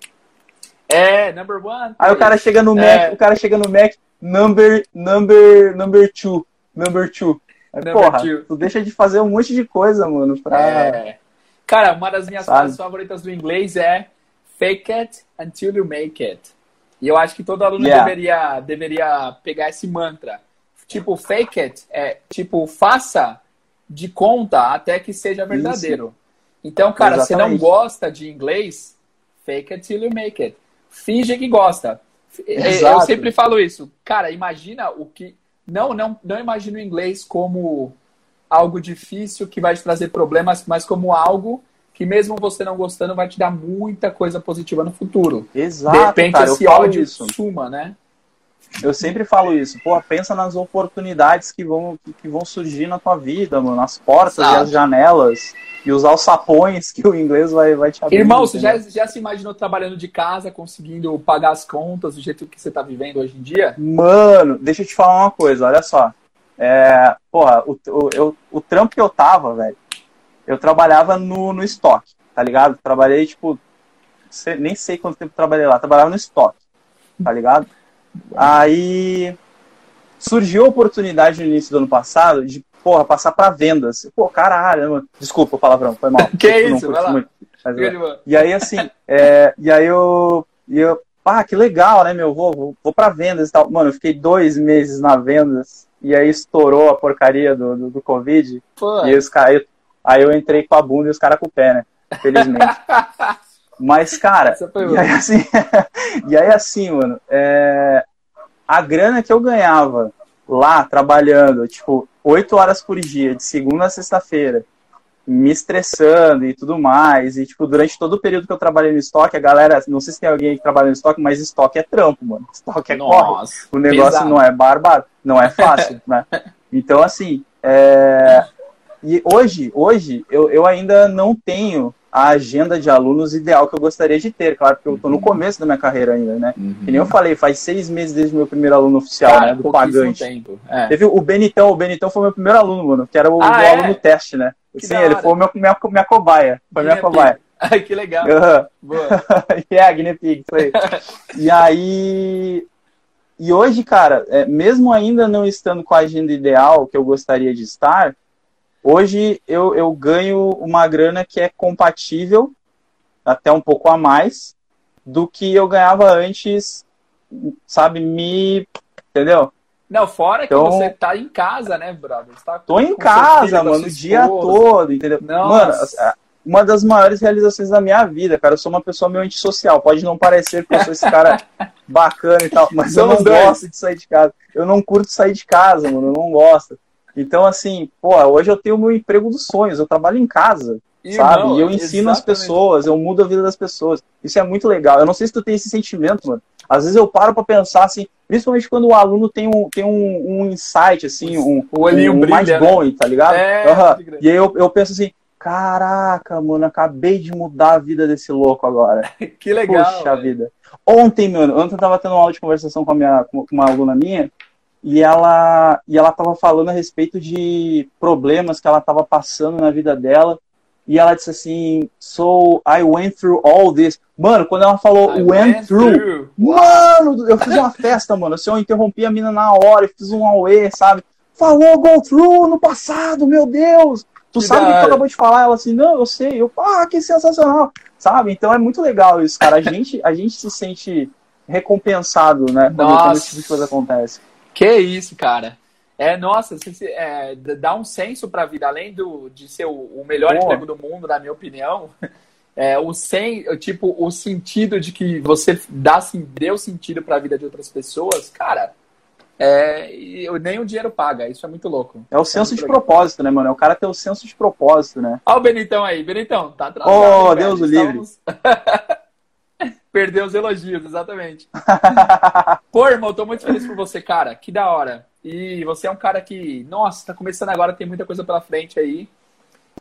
É, number one. Aí o cara chega no Mac, É. o cara chega no Mac, number, number, number two, number two. Aí, Number porra, two. tu deixa de fazer um monte de coisa, mano, pra... É. Cara, uma das minhas Sabe? frases favoritas do inglês é fake it until you make it. E eu acho que todo aluno Yeah. deveria, deveria pegar esse mantra. Tipo, fake it é tipo, faça de conta até que seja verdadeiro. Então, cara, você não Exatamente. gosta de inglês, fake it till you make it. Finge que gosta. Eu Exato. sempre falo isso. Cara, imagina o que. Não, não, não imagina o inglês como algo difícil que vai te trazer problemas, mas como algo que mesmo você não gostando vai te dar muita coisa positiva no futuro. Exato, de repente cara, eu esse ódio isso. suma, né? Eu sempre falo isso. Pô, pensa nas oportunidades que vão, que, vão surgir na tua vida, mano, as portas e as janelas, e os alçapões que o inglês vai, vai te abrir. Irmão, você já, já se imaginou trabalhando de casa, conseguindo pagar as contas do jeito que você tá vivendo hoje em dia? Mano, deixa eu te falar uma coisa, olha só. É, porra, o, o, eu, o trampo que eu tava, velho, eu trabalhava no, no estoque, tá ligado? Trabalhei, tipo, sei- nem sei quanto tempo eu trabalhei lá, trabalhava no estoque, tá ligado? Aí surgiu a oportunidade no início do ano passado de, porra, passar pra vendas. Pô, caralho, mano. Desculpa o palavrão, foi mal. Que não isso, vai lá. muito, boa. e aí, assim, é, e aí eu, e eu, pá, que legal, né, meu, vou, vou, vou pra vendas e tal. Mano, eu fiquei dois meses na vendas, e aí estourou a porcaria do, do, do Covid, Pô, e aí os caras, aí eu entrei com a bunda e os caras com o pé, né, felizmente. Mas, cara, e aí assim, e aí assim, mano, é, a grana que eu ganhava lá, trabalhando, tipo, oito horas por dia, de segunda a sexta-feira, me estressando e tudo mais. E, tipo, durante todo o período que eu trabalhei no estoque, a galera, não sei se tem alguém que trabalha no estoque, mas estoque é trampo, mano. Estoque é corre. O negócio pesado. não é bárbaro, não é fácil, né? Então, assim, é... e hoje, hoje eu, eu ainda não tenho a agenda de alunos ideal que eu gostaria de ter, claro, porque eu estou no começo da minha carreira ainda, né? Uhum. Que nem eu falei, faz seis meses desde o meu primeiro aluno oficial, Cara, né? Do pagante. Tempo. É. Teve o Benitão, o Benitão foi meu primeiro aluno, mano, que era o, ah, é? aluno teste, né? Que Sim, ele foi meu, minha, minha cobaia. Foi minha cobaia. Ai, que legal. Uhum. Boa. yeah, Guinea Pig, foi. e aí. E hoje, cara, é, mesmo ainda não estando com a agenda ideal que eu gostaria de estar, Hoje eu, eu ganho uma grana que é compatível, até um pouco a mais, do que eu ganhava antes, sabe, me. Entendeu? Não, fora então, que você tá em casa, né, brother? Você tá tô em casa, mano, o dia todo, entendeu? Mano, uma das maiores realizações da minha vida, cara. Eu sou uma pessoa meio antissocial. Pode não parecer que eu sou esse cara bacana e tal, mas Somos eu não dois. gosto de sair de casa. Eu não curto sair de casa, mano. Eu não gosto. Então, assim, pô, hoje eu tenho o meu emprego dos sonhos, eu trabalho em casa, e sabe? Não, e eu ensino exatamente. as pessoas, eu mudo a vida das pessoas. Isso é muito legal. Eu não sei se tu tem esse sentimento, mano. Às vezes eu paro para pensar, assim, principalmente quando o aluno tem um, tem um, um insight, assim, um, o olhinho um, brilha, mais bom, né? tá ligado? É, uhum. E aí eu, eu penso assim, caraca, mano, acabei de mudar a vida desse louco agora. que legal. Puxa vida. Ontem, mano, ontem eu tava tendo uma aula de conversação com, a minha, com uma aluna minha, e ela e ela estava falando a respeito de problemas que ela estava passando na vida dela. E ela disse assim so I went through all this. Mano quando ela falou I went, went through, through, mano eu fiz uma festa mano. Assim, eu interrompi a mina na hora e fiz um away sabe? Falou go through no passado meu Deus. Tu que sabe o que tu acabou de falar? Ela assim não eu sei. Eu ah que sensacional. Sabe? Então é muito legal isso cara. A gente a gente se sente recompensado né quando, quando esse tipo de coisa acontece que isso, cara. É, nossa, é, dá um senso para a vida, além do, de ser o, o melhor Boa. emprego do mundo, na minha opinião. É, o sem, tipo, o sentido de que você dá, deu sentido para a vida de outras pessoas, cara, é, nem o dinheiro paga, isso é muito louco. É o senso é de legal. propósito, né, mano? É o cara ter o senso de propósito, né? Olha o Benitão aí, Benitão, tá atrasado. Oh, Deus o livre. Perdeu os elogios, exatamente. Pô, irmão, tô muito feliz por você, cara. Que da hora. E você é um cara que, nossa, tá começando agora, tem muita coisa pela frente aí.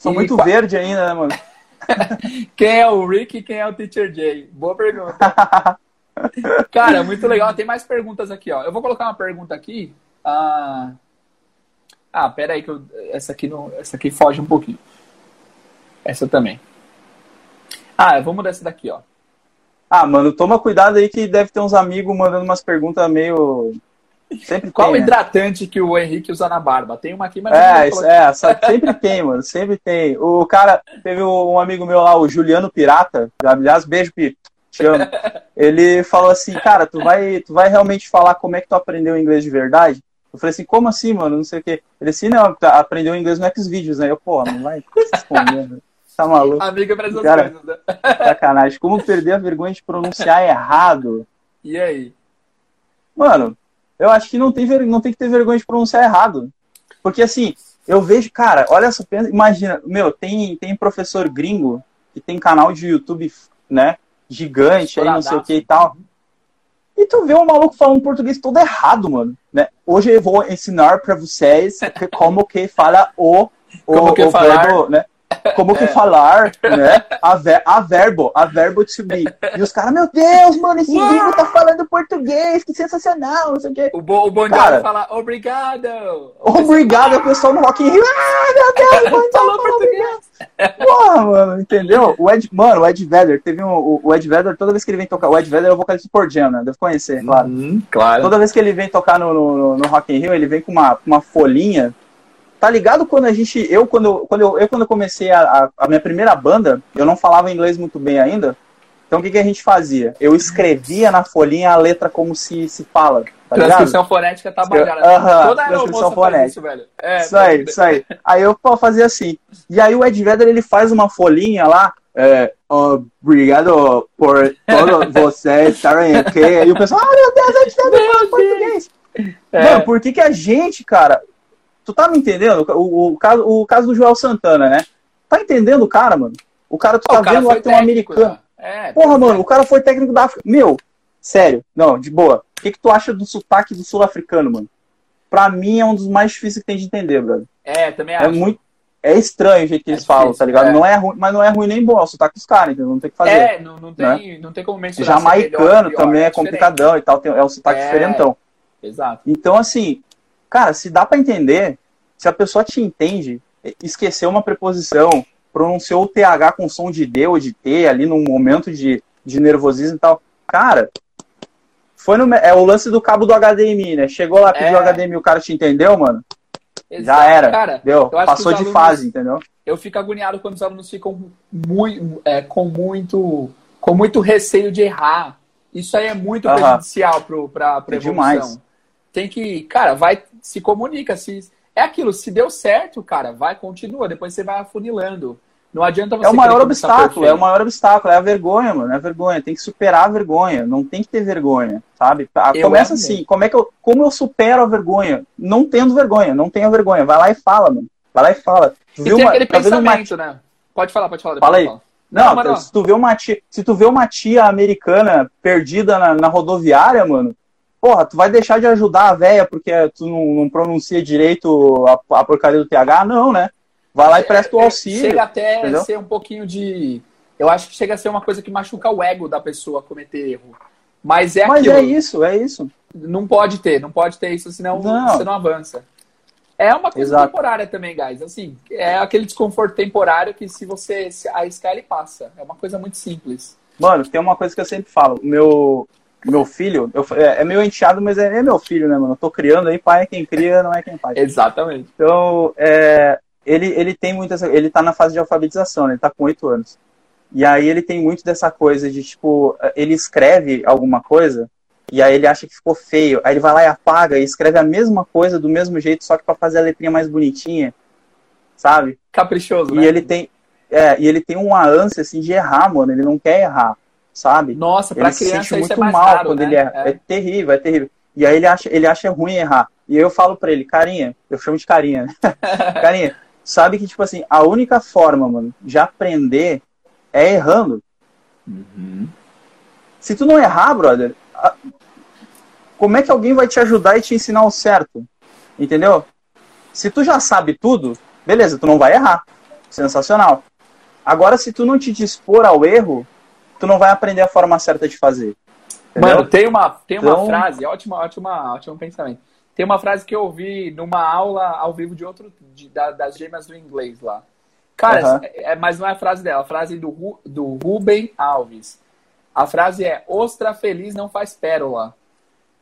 Sou e muito verde ainda, né, mano? quem é o Rick e quem é o Teacher Jay? Boa pergunta. cara, muito legal. Tem mais perguntas aqui, ó. Eu vou colocar uma pergunta aqui. Ah, ah pera aí que eu... essa aqui não, essa aqui foge um pouquinho. Essa também. Ah, vamos dessa daqui, ó. Ah, mano, toma cuidado aí que deve ter uns amigos mandando umas perguntas meio. Sempre Qual tem, o né? hidratante que o Henrique usa na barba? Tem uma aqui, mas é, isso, é, sempre tem, mano, sempre tem. O cara, teve um amigo meu lá, o Juliano Pirata, aliás, beijo, Pi, te amo. Ele falou assim, cara, tu vai, tu vai realmente falar como é que tu aprendeu inglês de verdade? Eu falei assim, como assim, mano? Não sei o quê. Ele assim, não, aprendeu inglês no Xvideos, né? Eu, porra, não vai se escondendo. Tá maluco? Amiga para essas Cara, coisas, né? Sacanagem. Como perder a vergonha de pronunciar errado? E aí? Mano, eu acho que não tem, ver... não tem que ter vergonha de pronunciar errado. Porque assim, eu vejo, cara, olha só, imagina, meu, tem, tem professor gringo que tem canal de YouTube, né? Gigante aí, não sei o que e tal. E tu vê um maluco falando português todo errado, mano. Né? Hoje eu vou ensinar para vocês como que fala o, o, como que o falar. verbo, né? Como que falar, né? A, ver, a verbo, a verbo to be. E os caras, meu Deus, mano, esse gringo tá falando português, que sensacional, não sei o quê. O, bo, o bom cara, falar obrigado. Obrigado, a pessoa no Rock in Rio. Ah, meu Deus, mano, falou português. Porra, mano, entendeu? O Ed, mano, o Ed Vedder, teve um, o, o Ed Vedder, toda vez que ele vem tocar, o Ed Vedder é o vocalista Pearl Jam, né? Deve conhecer, claro. Uhum, claro. Toda vez que ele vem tocar no, no, no Rock in Rio, ele vem com uma, uma folhinha Tá ligado quando a gente. Eu, quando, quando eu, eu, quando eu comecei a, a, minha primeira banda, eu não falava inglês muito bem ainda. Então o que, que a gente fazia? Eu escrevia na folhinha a letra como se, se fala. Tá transcrição ligado? fonética tá bacana. Uh -huh, Toda transcrição fonética. Isso, velho. É, isso aí, isso aí. Aí eu fazia assim. E aí o Ed Vedder ele faz uma folhinha lá. É, obrigado por todos vocês estarem aqui. E o pessoal, ah, meu Deus, Ed Vedder fala português. É. Mano, por que, que a gente, cara, Tu tá me entendendo? O, o, caso, o caso do Joel Santana, né? Tá entendendo o cara, mano? O cara, tu tá vendo lá que tem um americano. É, Porra, mano, o cara foi técnico da África. Meu, sério, não, de boa. O que, que tu acha do sotaque do sul-africano, mano? Pra mim é um dos mais difíceis que tem de entender, brother. É, também é acho. É muito, é estranho o jeito que eles é falam, tá ligado? É. Não é ruim, mas não é ruim nem bom, é o sotaque dos caras, então não tem que fazer. É, não, não, tem, né? não tem como mencionar. Jamaicano pior, também é, é complicadão e tal, tem, é o sotaque é, diferentão. Exato. Então, assim, cara, se dá para entender, se a pessoa te entende, esqueceu uma preposição, pronunciou o TH com som de D ou de T ali num momento de, de nervosismo e tal, cara, foi no, é o lance do cabo do HDMI, né? Chegou lá, pediu é. HDMI, o cara te entendeu, mano? Exato, Já era. Cara, deu, passou de alunos, fase, entendeu? Eu fico agoniado quando os alunos ficam muito, é, com muito com muito receio de errar. Isso aí é muito prejudicial para a é evolução. Demais. Tem que, cara, vai, se comunica. Se, é aquilo, se deu certo, cara, vai, continua. Depois você vai afunilando. Não adianta você. É o maior obstáculo, é o maior obstáculo, é a vergonha, mano. É a vergonha. Tem que superar a vergonha. Não tem que ter vergonha, sabe? Eu Começa assim, como é que eu. Como eu supero a vergonha? Não tendo vergonha, não tenha vergonha. Vai lá e fala, mano. Vai lá e fala. Tu viu tem uma, aquele tá pensamento, uma... né? Pode falar, pode falar. Fala aí. Fala. Não, não se, tu vê uma tia, se tu vê uma tia americana perdida na, na rodoviária, mano, porra, tu vai deixar de ajudar a véia porque tu não, não pronuncia direito a, a porcaria do TH? Não, né? Vai lá e presta o é, auxílio. Chega até entendeu? ser um pouquinho de. Eu acho que chega a ser uma coisa que machuca o ego da pessoa cometer erro. Mas é Mas aquilo. é isso, é isso. Não pode ter, não pode ter isso, senão não. você não avança. É uma coisa Exato. temporária também, guys. Assim, é aquele desconforto temporário que se você arriscar, ele passa. É uma coisa muito simples. Mano, tem uma coisa que eu sempre falo. Meu, meu filho, eu, é, é, meu enteado, mas é, é, meu filho, né, mano? Eu tô criando aí, pai é quem cria, não é quem faz. Exatamente. Então, é, ele, ele tem muitas. Ele tá na fase de alfabetização, né? Ele tá com oito anos. E aí ele tem muito dessa coisa de, tipo, ele escreve alguma coisa e aí ele acha que ficou feio. Aí ele vai lá e apaga e escreve a mesma coisa do mesmo jeito, só que para fazer a letrinha mais bonitinha. Sabe? Caprichoso, e né? ele tem. É, e ele tem uma ânsia assim de errar, mano. Ele não quer errar, sabe? Nossa, pra ele criança se sente muito é mal raro, quando né? ele erra. É. é terrível, é terrível. E aí ele acha, ele acha ruim errar. E aí eu falo para ele, carinha, eu chamo de carinha, né? carinha, sabe que, tipo assim, a única forma, mano, de aprender é errando. Uhum. Se tu não errar, brother, como é que alguém vai te ajudar e te ensinar o certo? Entendeu? Se tu já sabe tudo, beleza, tu não vai errar. Sensacional. Agora, se tu não te dispor ao erro, tu não vai aprender a forma certa de fazer. Entendeu? Mano, tem uma, tem uma então... frase, ótima, ótima, ótimo pensamento. Tem uma frase que eu ouvi numa aula ao vivo de outro, de, da, das gêmeas do inglês lá. Cara, uhum. é, mas não é a frase dela, a frase do, do Ruben Alves. A frase é: Ostra feliz não faz pérola.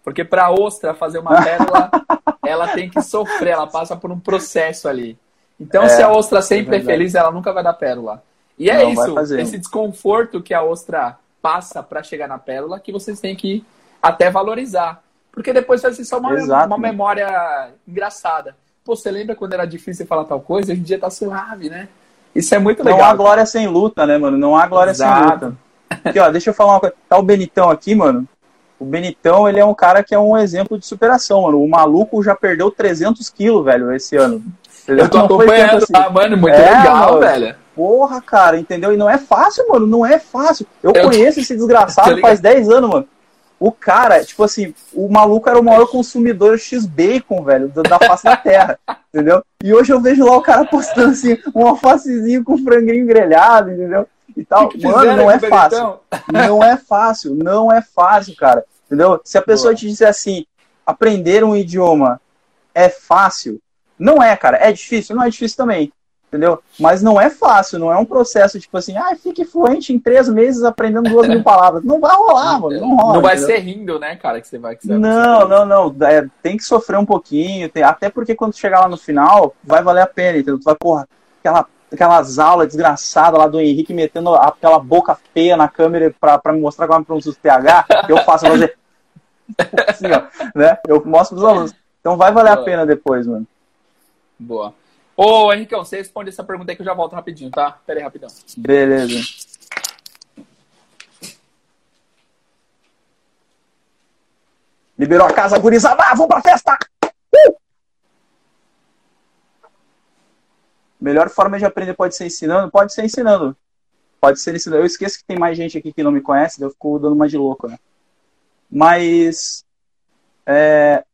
Porque para ostra fazer uma pérola, ela tem que sofrer, ela passa por um processo ali. Então, é, se a ostra sempre é, é, feliz, ela nunca vai dar pérola. E é não isso, esse desconforto que a ostra passa para chegar na pérola, que vocês têm que até valorizar. Porque depois vai ser só uma, Exato, uma memória engraçada. Pô, você lembra quando era difícil falar tal coisa? Hoje em dia tá suave, né? Isso é muito legal. Não há glória sem luta, né, mano? Não há glória Exato. sem luta. Aqui, ó, deixa eu falar uma coisa. Tá o Benitão aqui, mano. O Benitão, ele é um cara que é um exemplo de superação, mano. O maluco já perdeu 300 quilos, velho, esse ano. Eu tô acompanhando, assim. tá, mano? Muito é, legal, mano. velho. Porra, cara, entendeu? E não é fácil, mano. Não é fácil. Eu, eu conheço esse desgraçado faz 10 anos, mano. O cara, tipo assim, o maluco era o maior consumidor X-Bacon, velho, da face da terra, entendeu? E hoje eu vejo lá o cara postando assim, um alfacezinho com franguinho grelhado, entendeu? E tal. Que que Mano, não é fácil. Então? Não é fácil, não é fácil, cara. Entendeu? Se a pessoa Boa. te disser assim, aprender um idioma é fácil, não é, cara. É difícil? Não é difícil também entendeu? Mas não é fácil, não é um processo tipo assim, ah, fique fluente em três meses aprendendo duas mil palavras. Não vai rolar, mano, não rola. Não vai entendeu? ser rindo, né, cara, que você vai... Que você não, não, não, é, tem que sofrer um pouquinho, tem, até porque quando chegar lá no final, vai valer a pena, entendeu? Tu vai, porra, aquela, aquelas aulas desgraçadas lá do Henrique metendo aquela boca feia na câmera pra, pra me mostrar como é pronuncia o TH, eu faço, fazer assim, ó, né? Eu mostro pros alunos. Então vai valer Boa. a pena depois, mano. Boa. Ô, Henricão, você responde essa pergunta aí que eu já volto rapidinho, tá? Pera aí, rapidão. Beleza. Liberou a casa, gurizada, ah, vamos pra festa! Uh! Melhor forma de aprender pode ser ensinando? Pode ser ensinando. Pode ser ensinando. Eu esqueço que tem mais gente aqui que não me conhece, eu fico dando uma de louco, né? Mas é,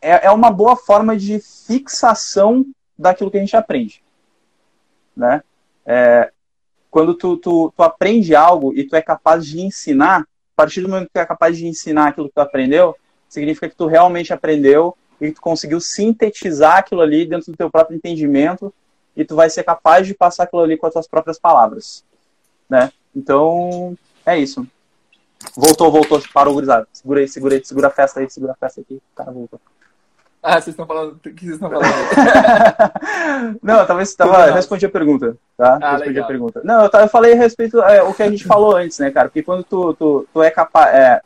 é, é uma boa forma de fixação daquilo que a gente aprende. Né? É, quando tu, tu, tu aprende algo e tu é capaz de ensinar, a partir do momento que tu é capaz de ensinar aquilo que tu aprendeu, significa que tu realmente aprendeu e tu conseguiu sintetizar aquilo ali dentro do teu próprio entendimento e tu vai ser capaz de passar aquilo ali com as tuas próprias palavras, né? Então, é isso. Voltou, voltou, parou, gurizada. Segura aí, segura aí, segura a festa aí, segura a festa aqui. O cara voltou. Ah, vocês estão falando. O que vocês estão falando? não, talvez tava, eu respondi a pergunta, tá? Ah, respondi legal. a pergunta. Não, eu, eu falei a respeito é, o que a gente falou antes, né, cara? Porque quando tu, tu, tu é capaz. É,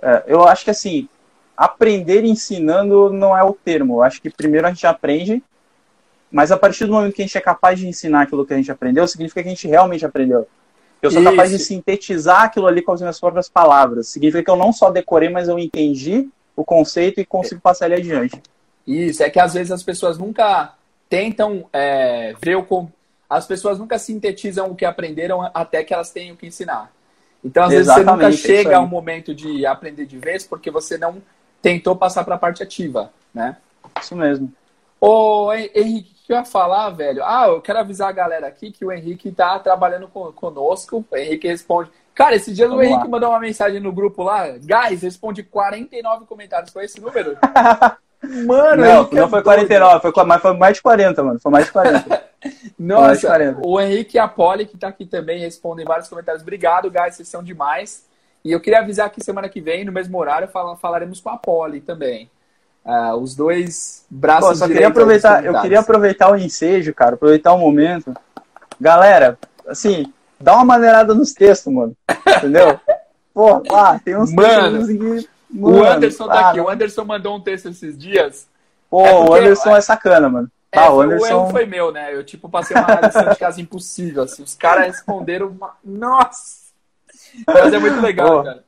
é, eu acho que assim, aprender ensinando não é o termo. Eu acho que primeiro a gente aprende, mas a partir do momento que a gente é capaz de ensinar aquilo que a gente aprendeu, significa que a gente realmente aprendeu. Eu sou Isso. capaz de sintetizar aquilo ali com as minhas próprias palavras. Significa que eu não só decorei, mas eu entendi o conceito e consigo passar ele adiante. Isso, é que às vezes as pessoas nunca tentam é, ver o. As pessoas nunca sintetizam o que aprenderam até que elas tenham que ensinar. Então, às Exatamente, vezes, você nunca chega ao momento de aprender de vez porque você não tentou passar para a parte ativa, né? Isso mesmo. Ô, Henrique, o que eu ia falar, velho? Ah, eu quero avisar a galera aqui que o Henrique tá trabalhando conosco. O Henrique responde. Cara, esse dia o Henrique lá. mandou uma mensagem no grupo lá. Guys, responde 49 comentários. Foi esse número? mano, não, não é foi 49, foi, mas foi mais de 40, mano. Foi mais de 40. Nossa, de 40. o Henrique e a Polly, que tá aqui também, respondem vários comentários. Obrigado, guys, vocês são demais. E eu queria avisar que semana que vem, no mesmo horário, falaremos com a Polly também. Uh, os dois braços Pô, só queria aproveitar, Eu queria aproveitar o ensejo, cara, aproveitar o momento. Galera, assim, dá uma maneirada nos textos, mano. Entendeu? Pô, lá, tem uns mano, textos aqui. Mano, o Anderson tá aqui. O Anderson mandou um texto esses dias. Pô, é porque, o Anderson é sacana, mano. É, ah, o, Anderson... o erro foi meu, né? Eu, tipo, passei uma lição de casa impossível, assim. Os caras responderam uma... Nossa! Mas é muito legal, cara.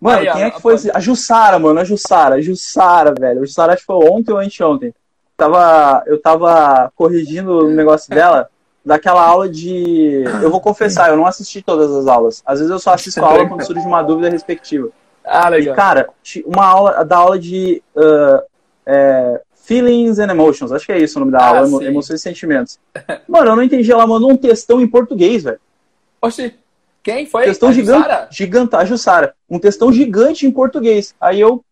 Mano, Aí, quem é que foi? Pode... A Jussara, mano, a Jussara, a Jussara, velho. A Jussara acho que foi ontem ou anteontem. Tava, eu tava corrigindo o negócio dela daquela aula de. Eu vou confessar, eu não assisti todas as aulas. Às vezes eu só assisto a aula quando surge uma dúvida respectiva. Ah, legal. E, cara, uma aula da aula de uh, é, Feelings and Emotions, acho que é isso o nome da ah, aula, sim. emoções e sentimentos. Mano, eu não entendi, ela mandou um textão em português, velho. Oxi. Quem foi? Textão gigante, gigante, a Jussara. Um textão gigante em português. Aí eu,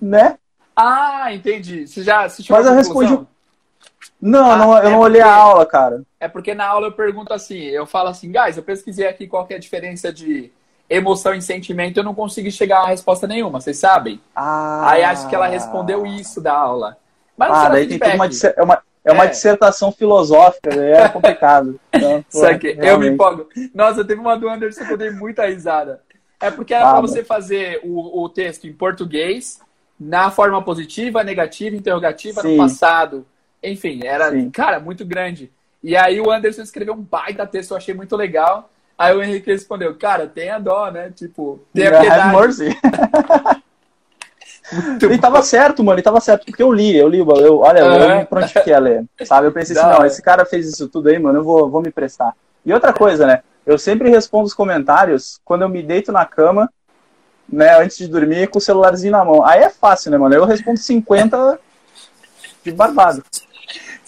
né? Ah, entendi. Você já assistiu Mas eu respondi. Não, ah, não, eu é não olhei a aula, cara. É porque na aula eu pergunto assim, eu falo assim, guys, eu pesquisei aqui qual é a diferença de emoção e sentimento, eu não consegui chegar a resposta nenhuma, vocês sabem? Ah. Aí acho que ela respondeu isso da aula. Mas não ah, daí tem uma, é uma, é uma é. dissertação filosófica, é complicado. Então, pô, eu me empolgo. Nossa, teve uma do Anderson que eu dei muita risada. É porque era ah, para você fazer o, o texto em português, na forma positiva, negativa, interrogativa, Sim. no passado. Enfim, era, Sim. cara, muito grande. E aí o Anderson escreveu um baita texto, eu achei muito legal. Aí o Henrique respondeu, cara, tenha dó, né? Tipo, tenha piedade. Muito ele bom. tava certo, mano, ele tava certo, porque eu li, eu li, eu, olha, eu me prontifiquei a ler, sabe? Eu pensei assim, não, esse cara fez isso tudo aí, mano, eu vou, vou me prestar. E outra coisa, né? Eu sempre respondo os comentários quando eu me deito na cama, né, antes de dormir, com o celularzinho na mão. Aí é fácil, né, mano? Eu respondo 50 de barbado.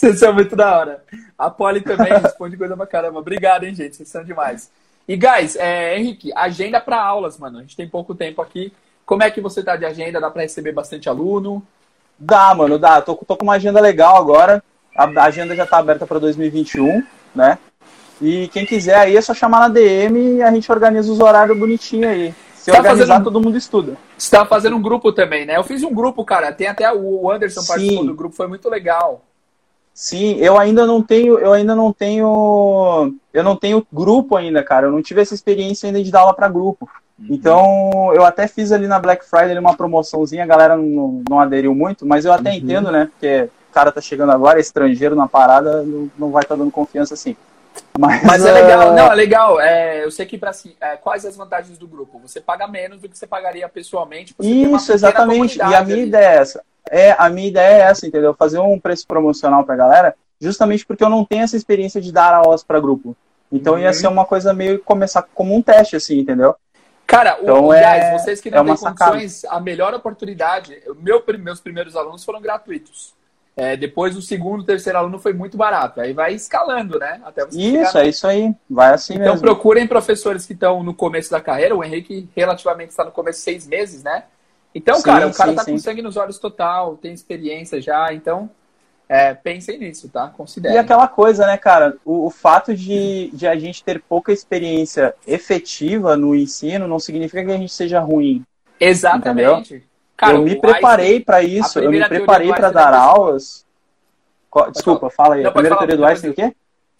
Vocês são muito da hora. A Polly também responde coisa pra caramba. Obrigado, hein, gente? Vocês são demais. E, guys, é, Henrique, agenda para aulas, mano. A gente tem pouco tempo aqui. Como é que você tá de agenda? Dá para receber bastante aluno? Dá, mano, dá. Tô, tô com uma agenda legal agora. A agenda já tá aberta para 2021, né? E quem quiser aí é só chamar na DM e a gente organiza os horários bonitinho aí. Se tá organizar, fazendo... todo mundo estuda. Você tá fazendo um grupo também, né? Eu fiz um grupo, cara. Tem até o Anderson Sim. participou do grupo, foi muito legal. Sim, eu ainda não tenho, eu ainda não tenho, eu não tenho grupo ainda, cara. Eu não tive essa experiência ainda de dar aula para grupo. Uhum. Então, eu até fiz ali na Black Friday uma promoçãozinha, a galera não, não aderiu muito, mas eu até uhum. entendo, né? Porque o cara tá chegando agora, é estrangeiro na parada, não, não vai estar tá dando confiança assim. Mas, mas é legal, uh... não, é legal. É, eu sei que para assim, é, quais as vantagens do grupo? Você paga menos do que você pagaria pessoalmente. Isso, exatamente. E a minha ali. ideia é essa. É, a minha ideia é essa, entendeu? Fazer um preço promocional pra galera, justamente porque eu não tenho essa experiência de dar aulas para grupo. Então uhum. ia ser uma coisa meio começar como um teste, assim, entendeu? Cara, então, o, é, vocês que não é têm condições, sacada. a melhor oportunidade, meu, meus primeiros alunos foram gratuitos. É, depois o segundo, terceiro aluno foi muito barato. Aí vai escalando, né? Até isso, é isso aí. Vai assim então, mesmo. Então procurem professores que estão no começo da carreira. O Henrique relativamente está no começo de seis mes, né? Então, sim, cara, o cara sim, tá sim. com sangue nos olhos total, tem experiência já, então é, pensem nisso, tá? Considerem. E aquela coisa, né, cara? O, o, fato de, de a gente ter pouca experiência efetiva no ensino não significa que a gente seja ruim. Exatamente. Cara, eu me preparei para isso, eu me preparei para dar aulas. Desculpa, fala aí. Não, a primeira teoria do Einstein o quê?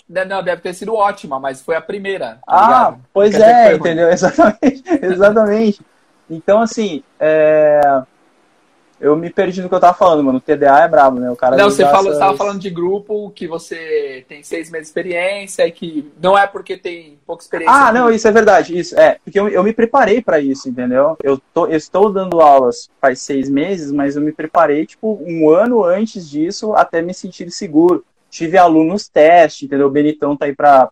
Não, deve ter sido ótima, mas foi a primeira. Tá ah, ligado? pois é, entendeu? Exatamente, exatamente. Então, assim, é eu me perdi no que eu tava falando, mano. O TDA é brabo, né? O cara não, você falou, essas... tava falando de grupo que você tem seis meses de experiência e que não é porque tem pouca experiência. Ah, não, isso é verdade. Isso é porque eu, eu me preparei para isso, entendeu? Eu, tô, eu estou dando aulas faz seis meses, mas eu me preparei tipo um ano antes disso até me sentir seguro. Tive alunos teste, entendeu? O Benitão tá aí para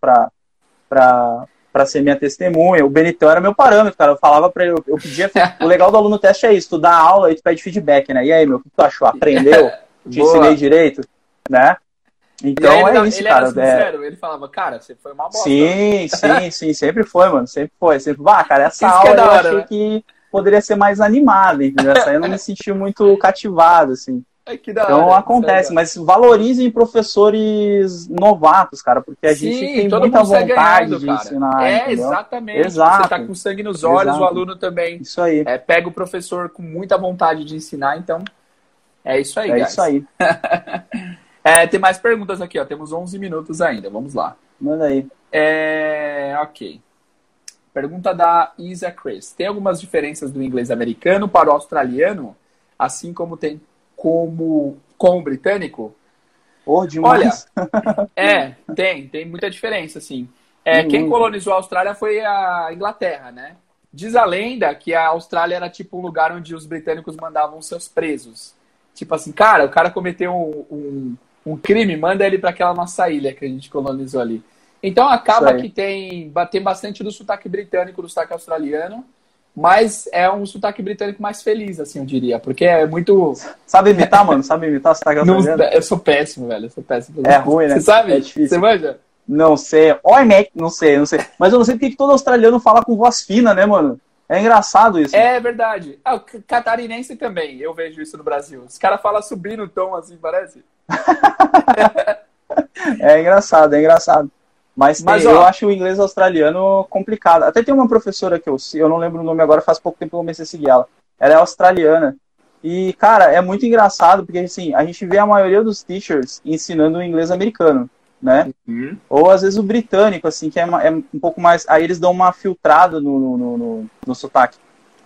para para ser minha testemunha. O Benitão era meu parâmetro, cara. Eu falava para ele, eu pedia. o legal do aluno teste é isso: tu dá aula e tu pede feedback, né? E aí, meu, o que tu achou? Aprendeu? Te ensinei direito? Né? Então é isso, ele cara. Era sincero, é... Ele falava, cara, você foi uma bosta. Sim, sim, sim, sempre foi, mano. Sempre foi. Sempre, ah, cara, essa isso aula é eu hora, achei né? que poderia ser mais animada, entendeu? Essa aí eu não me senti muito cativado, assim. Então hora, acontece, mas valorizem professores novatos, cara, porque a Sim, gente tem muita vontade ganhando, de cara. ensinar. É, entendeu? exatamente. Exato. Você tá com sangue nos olhos, Exato. o aluno também. Isso aí. É, pega o professor com muita vontade de ensinar, então é isso aí, É guys. isso aí. é, tem mais perguntas aqui, ó. Temos 11 minutos ainda, vamos lá. Manda aí. É, ok. Pergunta da Isa Chris. Tem algumas diferenças do inglês americano para o australiano, assim como tem como com o britânico? Oh, demais. Olha, é, tem, tem muita diferença, assim. É, quem colonizou a Austrália foi a Inglaterra, né? Diz a lenda que a Austrália era tipo um lugar onde os britânicos mandavam seus presos. Tipo assim, cara, o cara cometeu um, um, um crime, manda ele para aquela nossa ilha que a gente colonizou ali. Então acaba que tem, tem bastante do sotaque britânico, do sotaque australiano. Mas é um sotaque britânico mais feliz, assim, eu diria. Porque é muito. Sabe imitar, mano? Sabe imitar sotaque Não, Eu sou péssimo, velho. Eu sou péssimo. É ruim, né? Você sabe? É difícil. Você manja? Não sei. Oi, Mac. Não sei, não sei. Mas eu não sei porque que todo australiano fala com voz fina, né, mano? É engraçado isso. É verdade. Ah, o catarinense também, eu vejo isso no Brasil. Os caras falam subindo o tom, assim, parece. é engraçado, é engraçado. Mas, Mas tem, ó, eu acho o inglês australiano complicado. Até tem uma professora que eu eu não lembro o nome agora, faz pouco tempo que eu comecei a seguir ela. Ela é australiana. E, cara, é muito engraçado, porque assim, a gente vê a maioria dos teachers ensinando o inglês americano, né? Uhum. Ou às vezes o britânico, assim, que é, é, um pouco mais. Aí eles dão uma filtrada no, no, no, no, no sotaque.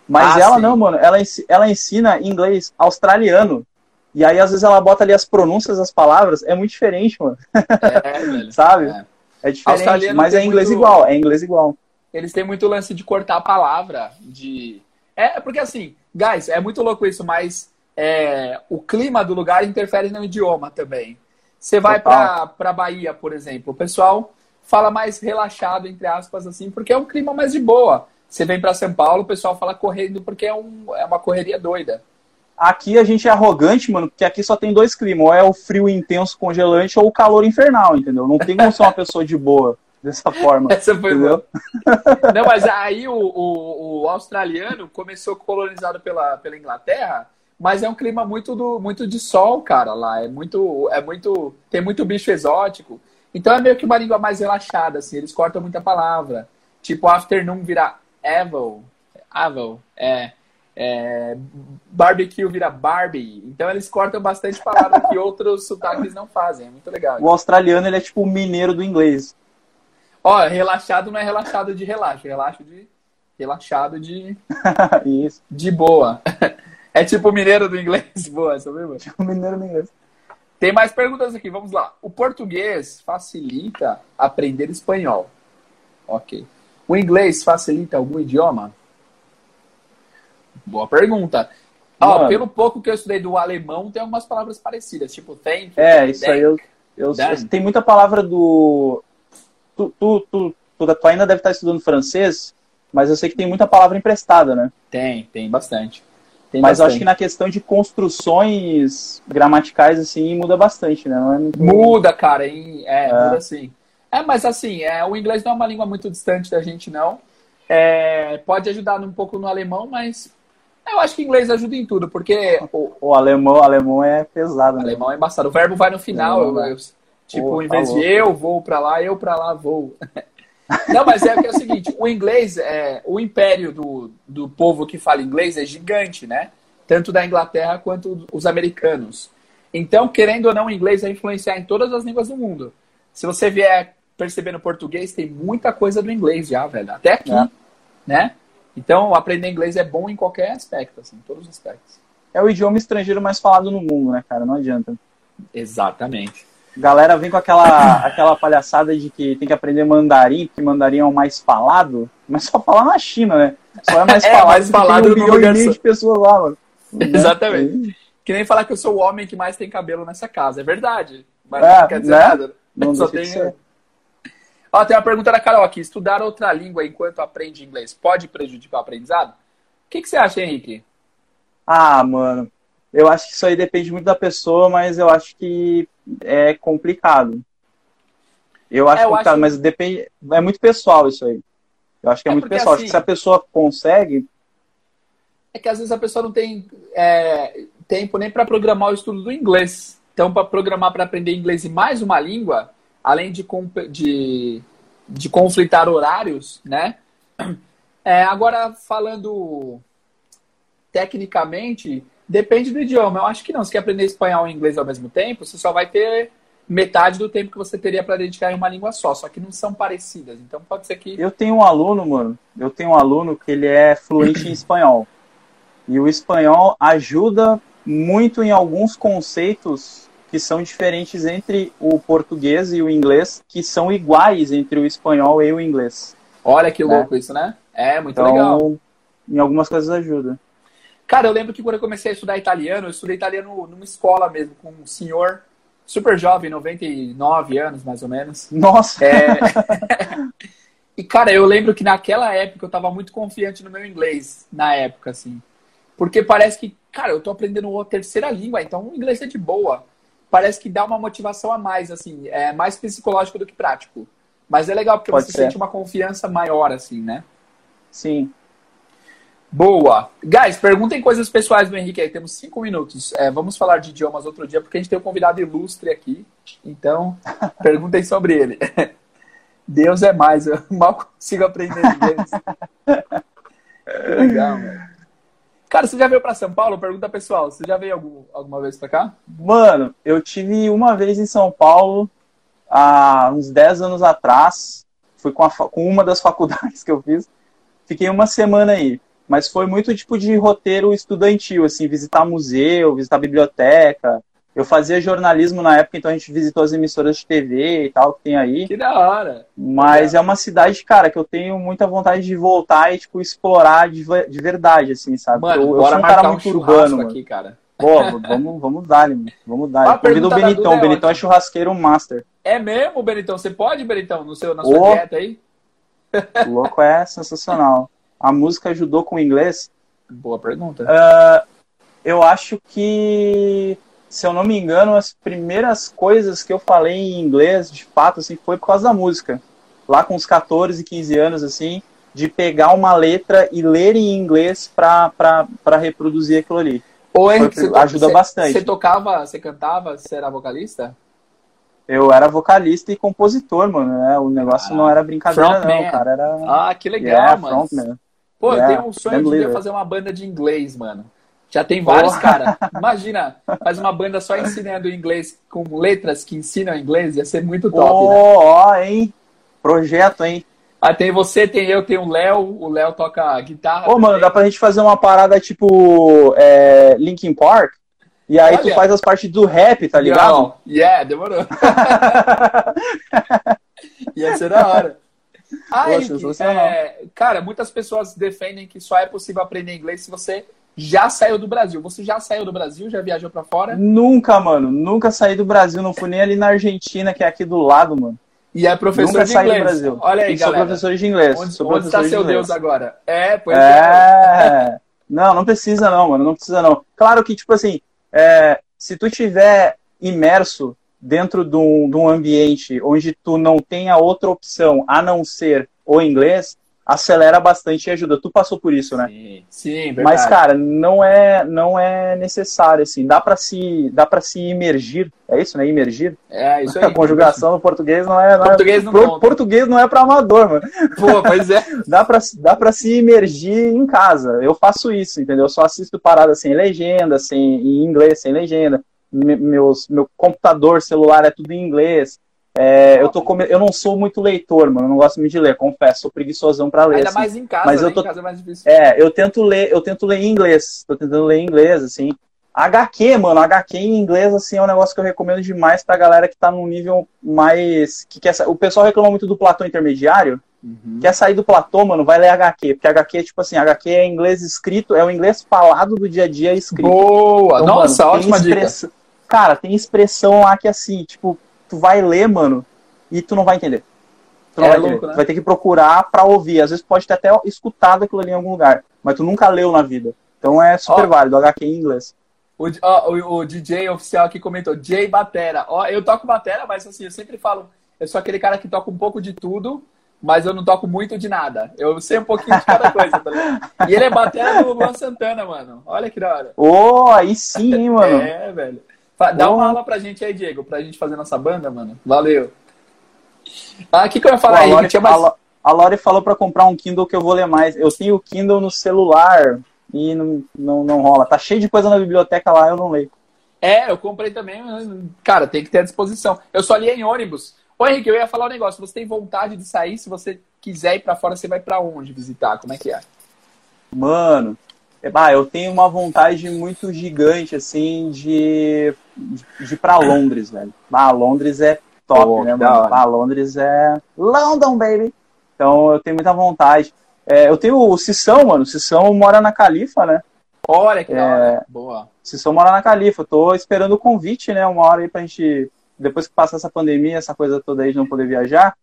Mas ah, ela sim. não, mano, ela, ela ensina inglês australiano. E aí, às vezes, ela bota ali as pronúncias das palavras, é muito diferente, mano. É, velho. Sabe? É. É diferente, mas é inglês muito... igual, é inglês igual. Eles têm muito lance de cortar a palavra, de... É, porque assim, guys, é muito louco isso, mas é, o clima do lugar interfere no idioma também. Você vai para pra Bahia, por exemplo, o pessoal fala mais relaxado, entre aspas, assim, porque é um clima mais de boa. Você vem para São Paulo, o pessoal fala correndo porque é, um, é uma correria doida. Aqui a gente é arrogante, mano, porque aqui só tem dois climas. Ou é o frio intenso, congelante, ou o calor infernal, entendeu? Não tem como ser uma pessoa de boa dessa forma. Essa foi entendeu? Não, mas aí o, o, o, australiano começou colonizado pela, pela Inglaterra, mas é um clima muito, do, muito de sol, cara, lá. É muito, é muito. Tem muito bicho exótico. Então é meio que uma língua mais relaxada, assim, eles cortam muita palavra. Tipo, afternoon vira evil. Evil, é é, barbecue vira Barbie. Então eles cortam bastante palavras que outros sotaques não fazem. É muito legal. O australiano ele é tipo o mineiro do inglês. Ó, relaxado não é relaxado de relaxo, relaxo de relaxado de Isso. de boa. É tipo o mineiro do inglês, boa, mesmo. Tipo o mineiro do inglês. Tem mais perguntas aqui, vamos lá. O português facilita aprender espanhol. OK. O inglês facilita algum idioma? Boa pergunta. Ó, pelo pouco que eu estudei do alemão, tem algumas palavras parecidas, tipo thank. É, isso aí eu, eu, eu, Tem muita palavra do. Tu, tu, tu, tu, tu ainda deve estar estudando francês, mas eu sei que tem muita palavra emprestada, né? Tem, tem bastante. Tem Mas bastante. eu acho que na questão de construções gramaticais, assim, muda bastante, né? É muito... Muda, cara. Em, é, é, muda sim. É, mas assim, é, o inglês não é uma língua muito distante da gente, não. É, pode ajudar um pouco no alemão, mas eu acho que inglês ajuda em tudo, porque. O, o alemão, o alemão é pesado, né? O alemão é embaçado. O verbo vai no final. Eu, eu, tipo, Pô, em vez de eu vou para lá, eu para lá vou. Não, mas é, é o seguinte, o inglês, é, o império do, do povo que fala inglês é gigante, né? Tanto da Inglaterra quanto os americanos. Então, querendo ou não, o inglês vai influenciar em todas as línguas do mundo. Se você vier perceber no português, tem muita coisa do inglês já, velho. Até aqui, é. né? Então, aprender inglês é bom em qualquer aspecto, assim, em todos os aspectos. É o idioma estrangeiro mais falado no mundo, né, cara? Não adianta. Exatamente galera vem com aquela, aquela palhaçada de que tem que aprender mandarim, porque mandarim é o mais falado, mas só falar na China, né? Só é mais é, falado, mais falado um milhão e de pessoas lá, mano. Exatamente. Né? Que nem falar que eu sou o homem que mais tem cabelo nessa casa. É verdade. Mas é, não quer dizer né? nada. Não só tem... Ó, tem uma pergunta da Carol aqui. Estudar outra língua enquanto aprende inglês pode prejudicar o aprendizado? O que, que você acha, Henrique? Ah, mano. Eu acho que isso aí depende muito da pessoa, mas eu acho que é complicado. Eu acho é, eu complicado, acho... mas depende. É muito pessoal isso aí. Eu acho que é, é muito pessoal. Assim, acho que assim, se a pessoa consegue. É que às vezes a pessoa não tem é, tempo nem para programar o estudo do inglês. Então, para programar para aprender inglês e mais uma língua, além de, de, de conflitar horários, né? É, agora, falando tecnicamente, Depende do idioma. Eu acho que não. Se quer aprender espanhol e inglês ao mesmo tempo, você só vai ter metade do tempo que você teria para dedicar em uma língua só. Só que não são parecidas. Então pode ser que. Eu tenho um aluno, mano. Eu tenho um aluno que ele é fluente em espanhol. E o espanhol ajuda muito em alguns conceitos que são diferentes entre o português e o inglês, que são iguais entre o espanhol e o inglês. Olha que louco né? isso, né? É, muito então, legal. Em algumas coisas ajuda. Cara, eu lembro que quando eu comecei a estudar italiano, eu estudei italiano numa escola mesmo, com um senhor super jovem, 99 anos mais ou menos. Nossa! É... e, cara, eu lembro que naquela época eu tava muito confiante no meu inglês, na época, assim. Porque parece que, cara, eu tô aprendendo uma terceira língua, então o inglês é de boa. Parece que dá uma motivação a mais, assim, é mais psicológico do que prático. Mas é legal porque Pode você ser. sente uma confiança maior, assim, né? Sim. Boa. Guys, perguntem coisas pessoais do Henrique aí. Temos cinco minutos. É, vamos falar de idiomas outro dia, porque a gente tem um convidado ilustre aqui. Então, perguntem sobre ele. Deus é mais. Eu mal consigo aprender inglês. que legal, mano. Cara, você já veio para São Paulo? Pergunta pessoal. Você já veio algum, alguma vez para cá? Mano, eu tive uma vez em São Paulo, há uns 10 anos atrás. Fui com, a, com uma das faculdades que eu fiz. Fiquei uma semana aí mas foi muito tipo de roteiro estudantil, assim, visitar museu, visitar biblioteca. Eu fazia jornalismo na época, então a gente visitou as emissoras de TV e tal que tem aí. Que da hora! Mas é. é uma cidade, cara, que eu tenho muita vontade de voltar e, tipo, explorar de, de verdade, assim, sabe? Mano, eu, eu sou um cara muito um urbano, aqui, cara. Pô, vamos, vamos dar. Vamos dar. Convido o Benitão. O Benitão é churrasqueiro master. É mesmo, Benitão? Você pode, Benitão, no seu, na sua oh, dieta aí? O louco é sensacional a música ajudou com o inglês? Boa pergunta. Uh, eu acho que, se eu não me engano, as primeiras coisas que eu falei em inglês, de fato, assim, foi por causa da música. Lá com uns 14, 15 anos, assim, de pegar uma letra e ler em inglês para reproduzir aquilo ali. Ou é, foi, ajuda você, bastante. Você tocava, você cantava, você era vocalista? Eu era vocalista e compositor, mano. Né? O negócio ah, não era brincadeira, não. cara era. Ah, que legal, yeah, mano. Frontman. Pô, yeah, eu tenho um sonho de fazer uma banda de inglês, mano. Já tem vários, cara. Imagina, faz uma banda só ensinando inglês com letras que ensinam inglês, ia ser muito top, oh, né? Ó, hein? Projeto, hein? Ah, tem você, tem eu, tem o Léo. O Léo toca guitarra. Ô, oh, mano, dá pra gente fazer uma parada tipo é, Linkin Park? E aí Olha. tu faz as partes do rap, tá ligado? Não. Yeah, demorou. ia ser da hora. Ah, Poxa, é, cara, muitas pessoas defendem que só é possível aprender inglês se você já saiu do Brasil. Você já saiu do Brasil? Já viajou para fora? Nunca, mano. Nunca saí do Brasil. Não fui nem ali na Argentina, que é aqui do lado, mano. E é professor Nunca de saí inglês. Do Brasil. Olha aí, e galera. sou professor de inglês. Onde, onde está seu Deus agora? É, pois é. é. Não, não precisa não, mano, não precisa não. Claro que, tipo assim, é, se tu tiver imerso dentro de um, de um ambiente onde tu não tenha outra opção a não ser o inglês, acelera bastante e ajuda. Tu passou por isso, né? Sim, sim verdade. Mas cara, não é não é necessário assim. Dá para se dá para se imergir. É isso, né? Imergir. É isso aí. A conjugação no português não é. Não português é, não pro, português não é para amador, mano. Pô, pois é. dá para dá para se imergir em casa. Eu faço isso, entendeu? Eu só assisto parada sem legenda, sem em inglês, sem legenda. Meus, meu computador, celular é tudo em inglês. É, eu, tô come... eu não sou muito leitor, mano. Eu não gosto muito de ler, confesso. Sou preguiçosão pra ler. Ainda assim. mais em casa, Mas né? eu tô... Em casa é mais difícil. É, eu tento ler, eu tento ler em inglês. Tô tentando ler em inglês, assim. HQ, mano, HQ em inglês, assim, é um negócio que eu recomendo demais pra galera que tá num nível mais. que quer sa... O pessoal reclama muito do platô intermediário. Uhum. Quer sair do platô, mano, vai ler HQ. Porque HQ é tipo assim, HQ é inglês escrito, é o inglês falado do dia a dia escrito. Boa! Então, Nossa, mano, ótima express... dica. Cara, tem expressão lá que assim, tipo, tu vai ler, mano, e tu não vai entender. Tu não É vai louco, entender. né? Tu vai ter que procurar pra ouvir. Às vezes pode ter até escutado aquilo ali em algum lugar, mas tu nunca leu na vida. Então é super Ó. válido, HQ em inglês. O, ó, o, o DJ oficial aqui comentou, Jay Batera. Ó, eu toco batera, mas assim, eu sempre falo, eu sou aquele cara que toca um pouco de tudo, mas eu não toco muito de nada. Eu sei um pouquinho de cada coisa, tá ligado? E ele é batera do Luan Santana, mano. Olha que da hora. Ô, aí sim, hein, mano. É, velho. Dá uma aula pra gente aí, Diego, pra gente fazer nossa banda, mano. Valeu. Ah, o que, que eu ia Pô, falar a, aí? Tinha mais... a a Lori falou pra comprar um Kindle que eu vou ler mais. Eu tenho o Kindle no celular e não, não, não rola. Tá cheio de coisa na biblioteca lá, eu não leio. É, eu comprei também. mas, Cara, tem que ter à disposição. Eu só li em ônibus. Ô, Henrique, eu ia falar um negócio. Você tem vontade de sair? Se você quiser ir pra fora, você vai pra onde visitar? Como é que é? Mano, bah, eu tenho uma vontade muito gigante, assim, de, de, ir pra Londres, velho. Ah, Londres é top, Pô, né, mano? hora. Ah, Londres é London, baby. Então eu tenho muita vontade. É, eu tenho o Cissão, mano. O Cissão mora na Califa, né? Olha que É. hora. Boa. O Cissão mora na Califa. Eu tô esperando o convite, né? Uma hora aí pra gente, depois que passar essa pandemia, essa coisa toda aí de não poder viajar,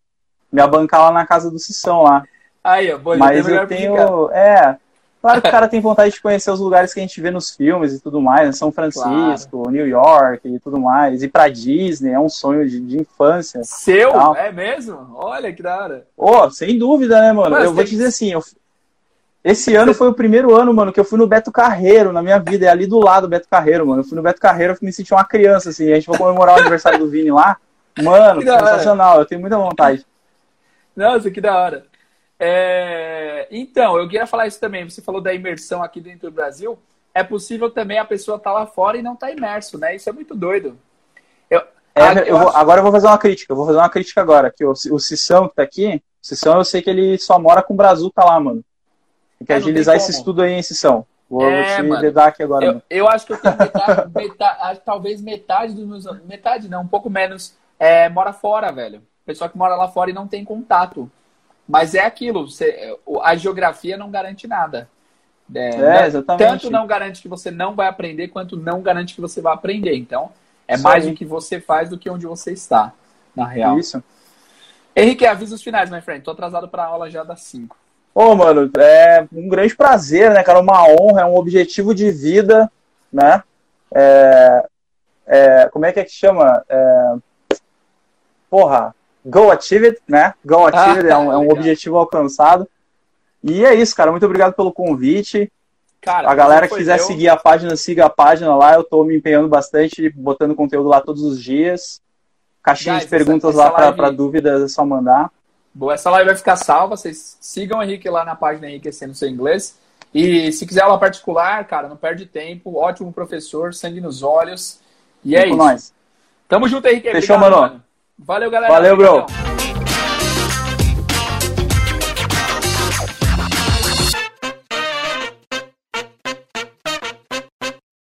me abancar lá na casa do Cissão lá. Aí, ó. Boa, Mas tem lugar eu tenho. É. Claro que o cara tem vontade de conhecer os lugares que a gente vê nos filmes e tudo mais, né? São Francisco, New York e tudo mais. Ir pra Disney é um sonho de, de infância. Seu? É mesmo? Olha que da hora. Ô, sem dúvida, né, mano? Mas eu vou tem- te dizer assim, eu- esse ano foi o primeiro ano, mano, que eu fui no Beto Carreiro na minha vida. É ali do lado do Beto Carreiro, mano. Eu fui no Beto Carreiro, eu me senti uma criança, assim. A gente vai comemorar o aniversário do Vini lá. Mano, sensacional. Eu tenho muita vontade. Nossa, que da hora. É, Então, eu queria falar isso também. Você falou da imersão aqui dentro do Brasil. É possível também a pessoa estar lá fora e não estar imerso, né? Isso é muito doido. Eu... É, eu eu vou- acho- agora eu vou fazer uma crítica. Eu vou fazer uma crítica agora. Que o, o Cissão que tá aqui, o Cissão eu sei que ele só mora com o Brazuca lá, mano. Tem que É, agilizar esse estudo aí, hein, Cissão. Vou, É, vou te dedar aqui agora. Eu, eu acho que eu tenho metade, metade- talvez metade dos meus. Metade não, um pouco menos. É, mora fora, velho. Pessoa que mora lá fora e não tem contato. Mas é aquilo, você- a geografia não garante nada. É, É, exatamente. Tanto não garante que você não vai aprender, quanto não garante que você vai aprender. Então, é Isso mais aí. o que você faz do que onde você está, na real. Isso. Henrique, avisa os finais, my friend. Tô atrasado pra aula já das 5. Ô, mano, é um grande prazer, né, cara? Uma honra, é um objetivo de vida, né? É, é, como é que é que chama? É, porra, Go Achieved, né? Go Achieved é, um, é um objetivo alcançado. E é isso, cara. Muito obrigado pelo convite. Cara, A galera que quiser meu. seguir a página, siga a página lá. Eu tô me empenhando bastante, botando conteúdo lá todos os dias. Caixinha Guys, de perguntas essa- lá essa pra, live- pra dúvidas, é só mandar. Boa, essa live vai ficar salva. Vocês sigam o Henrique lá na página Enriquecendo Seu Inglês. E se quiser aula particular, cara, não perde tempo. Ótimo professor, sangue nos olhos. E é Vem isso. nós. Tamo junto, Henrique. Fechou, Obrigado, mano. Valeu, galera. Valeu, bro.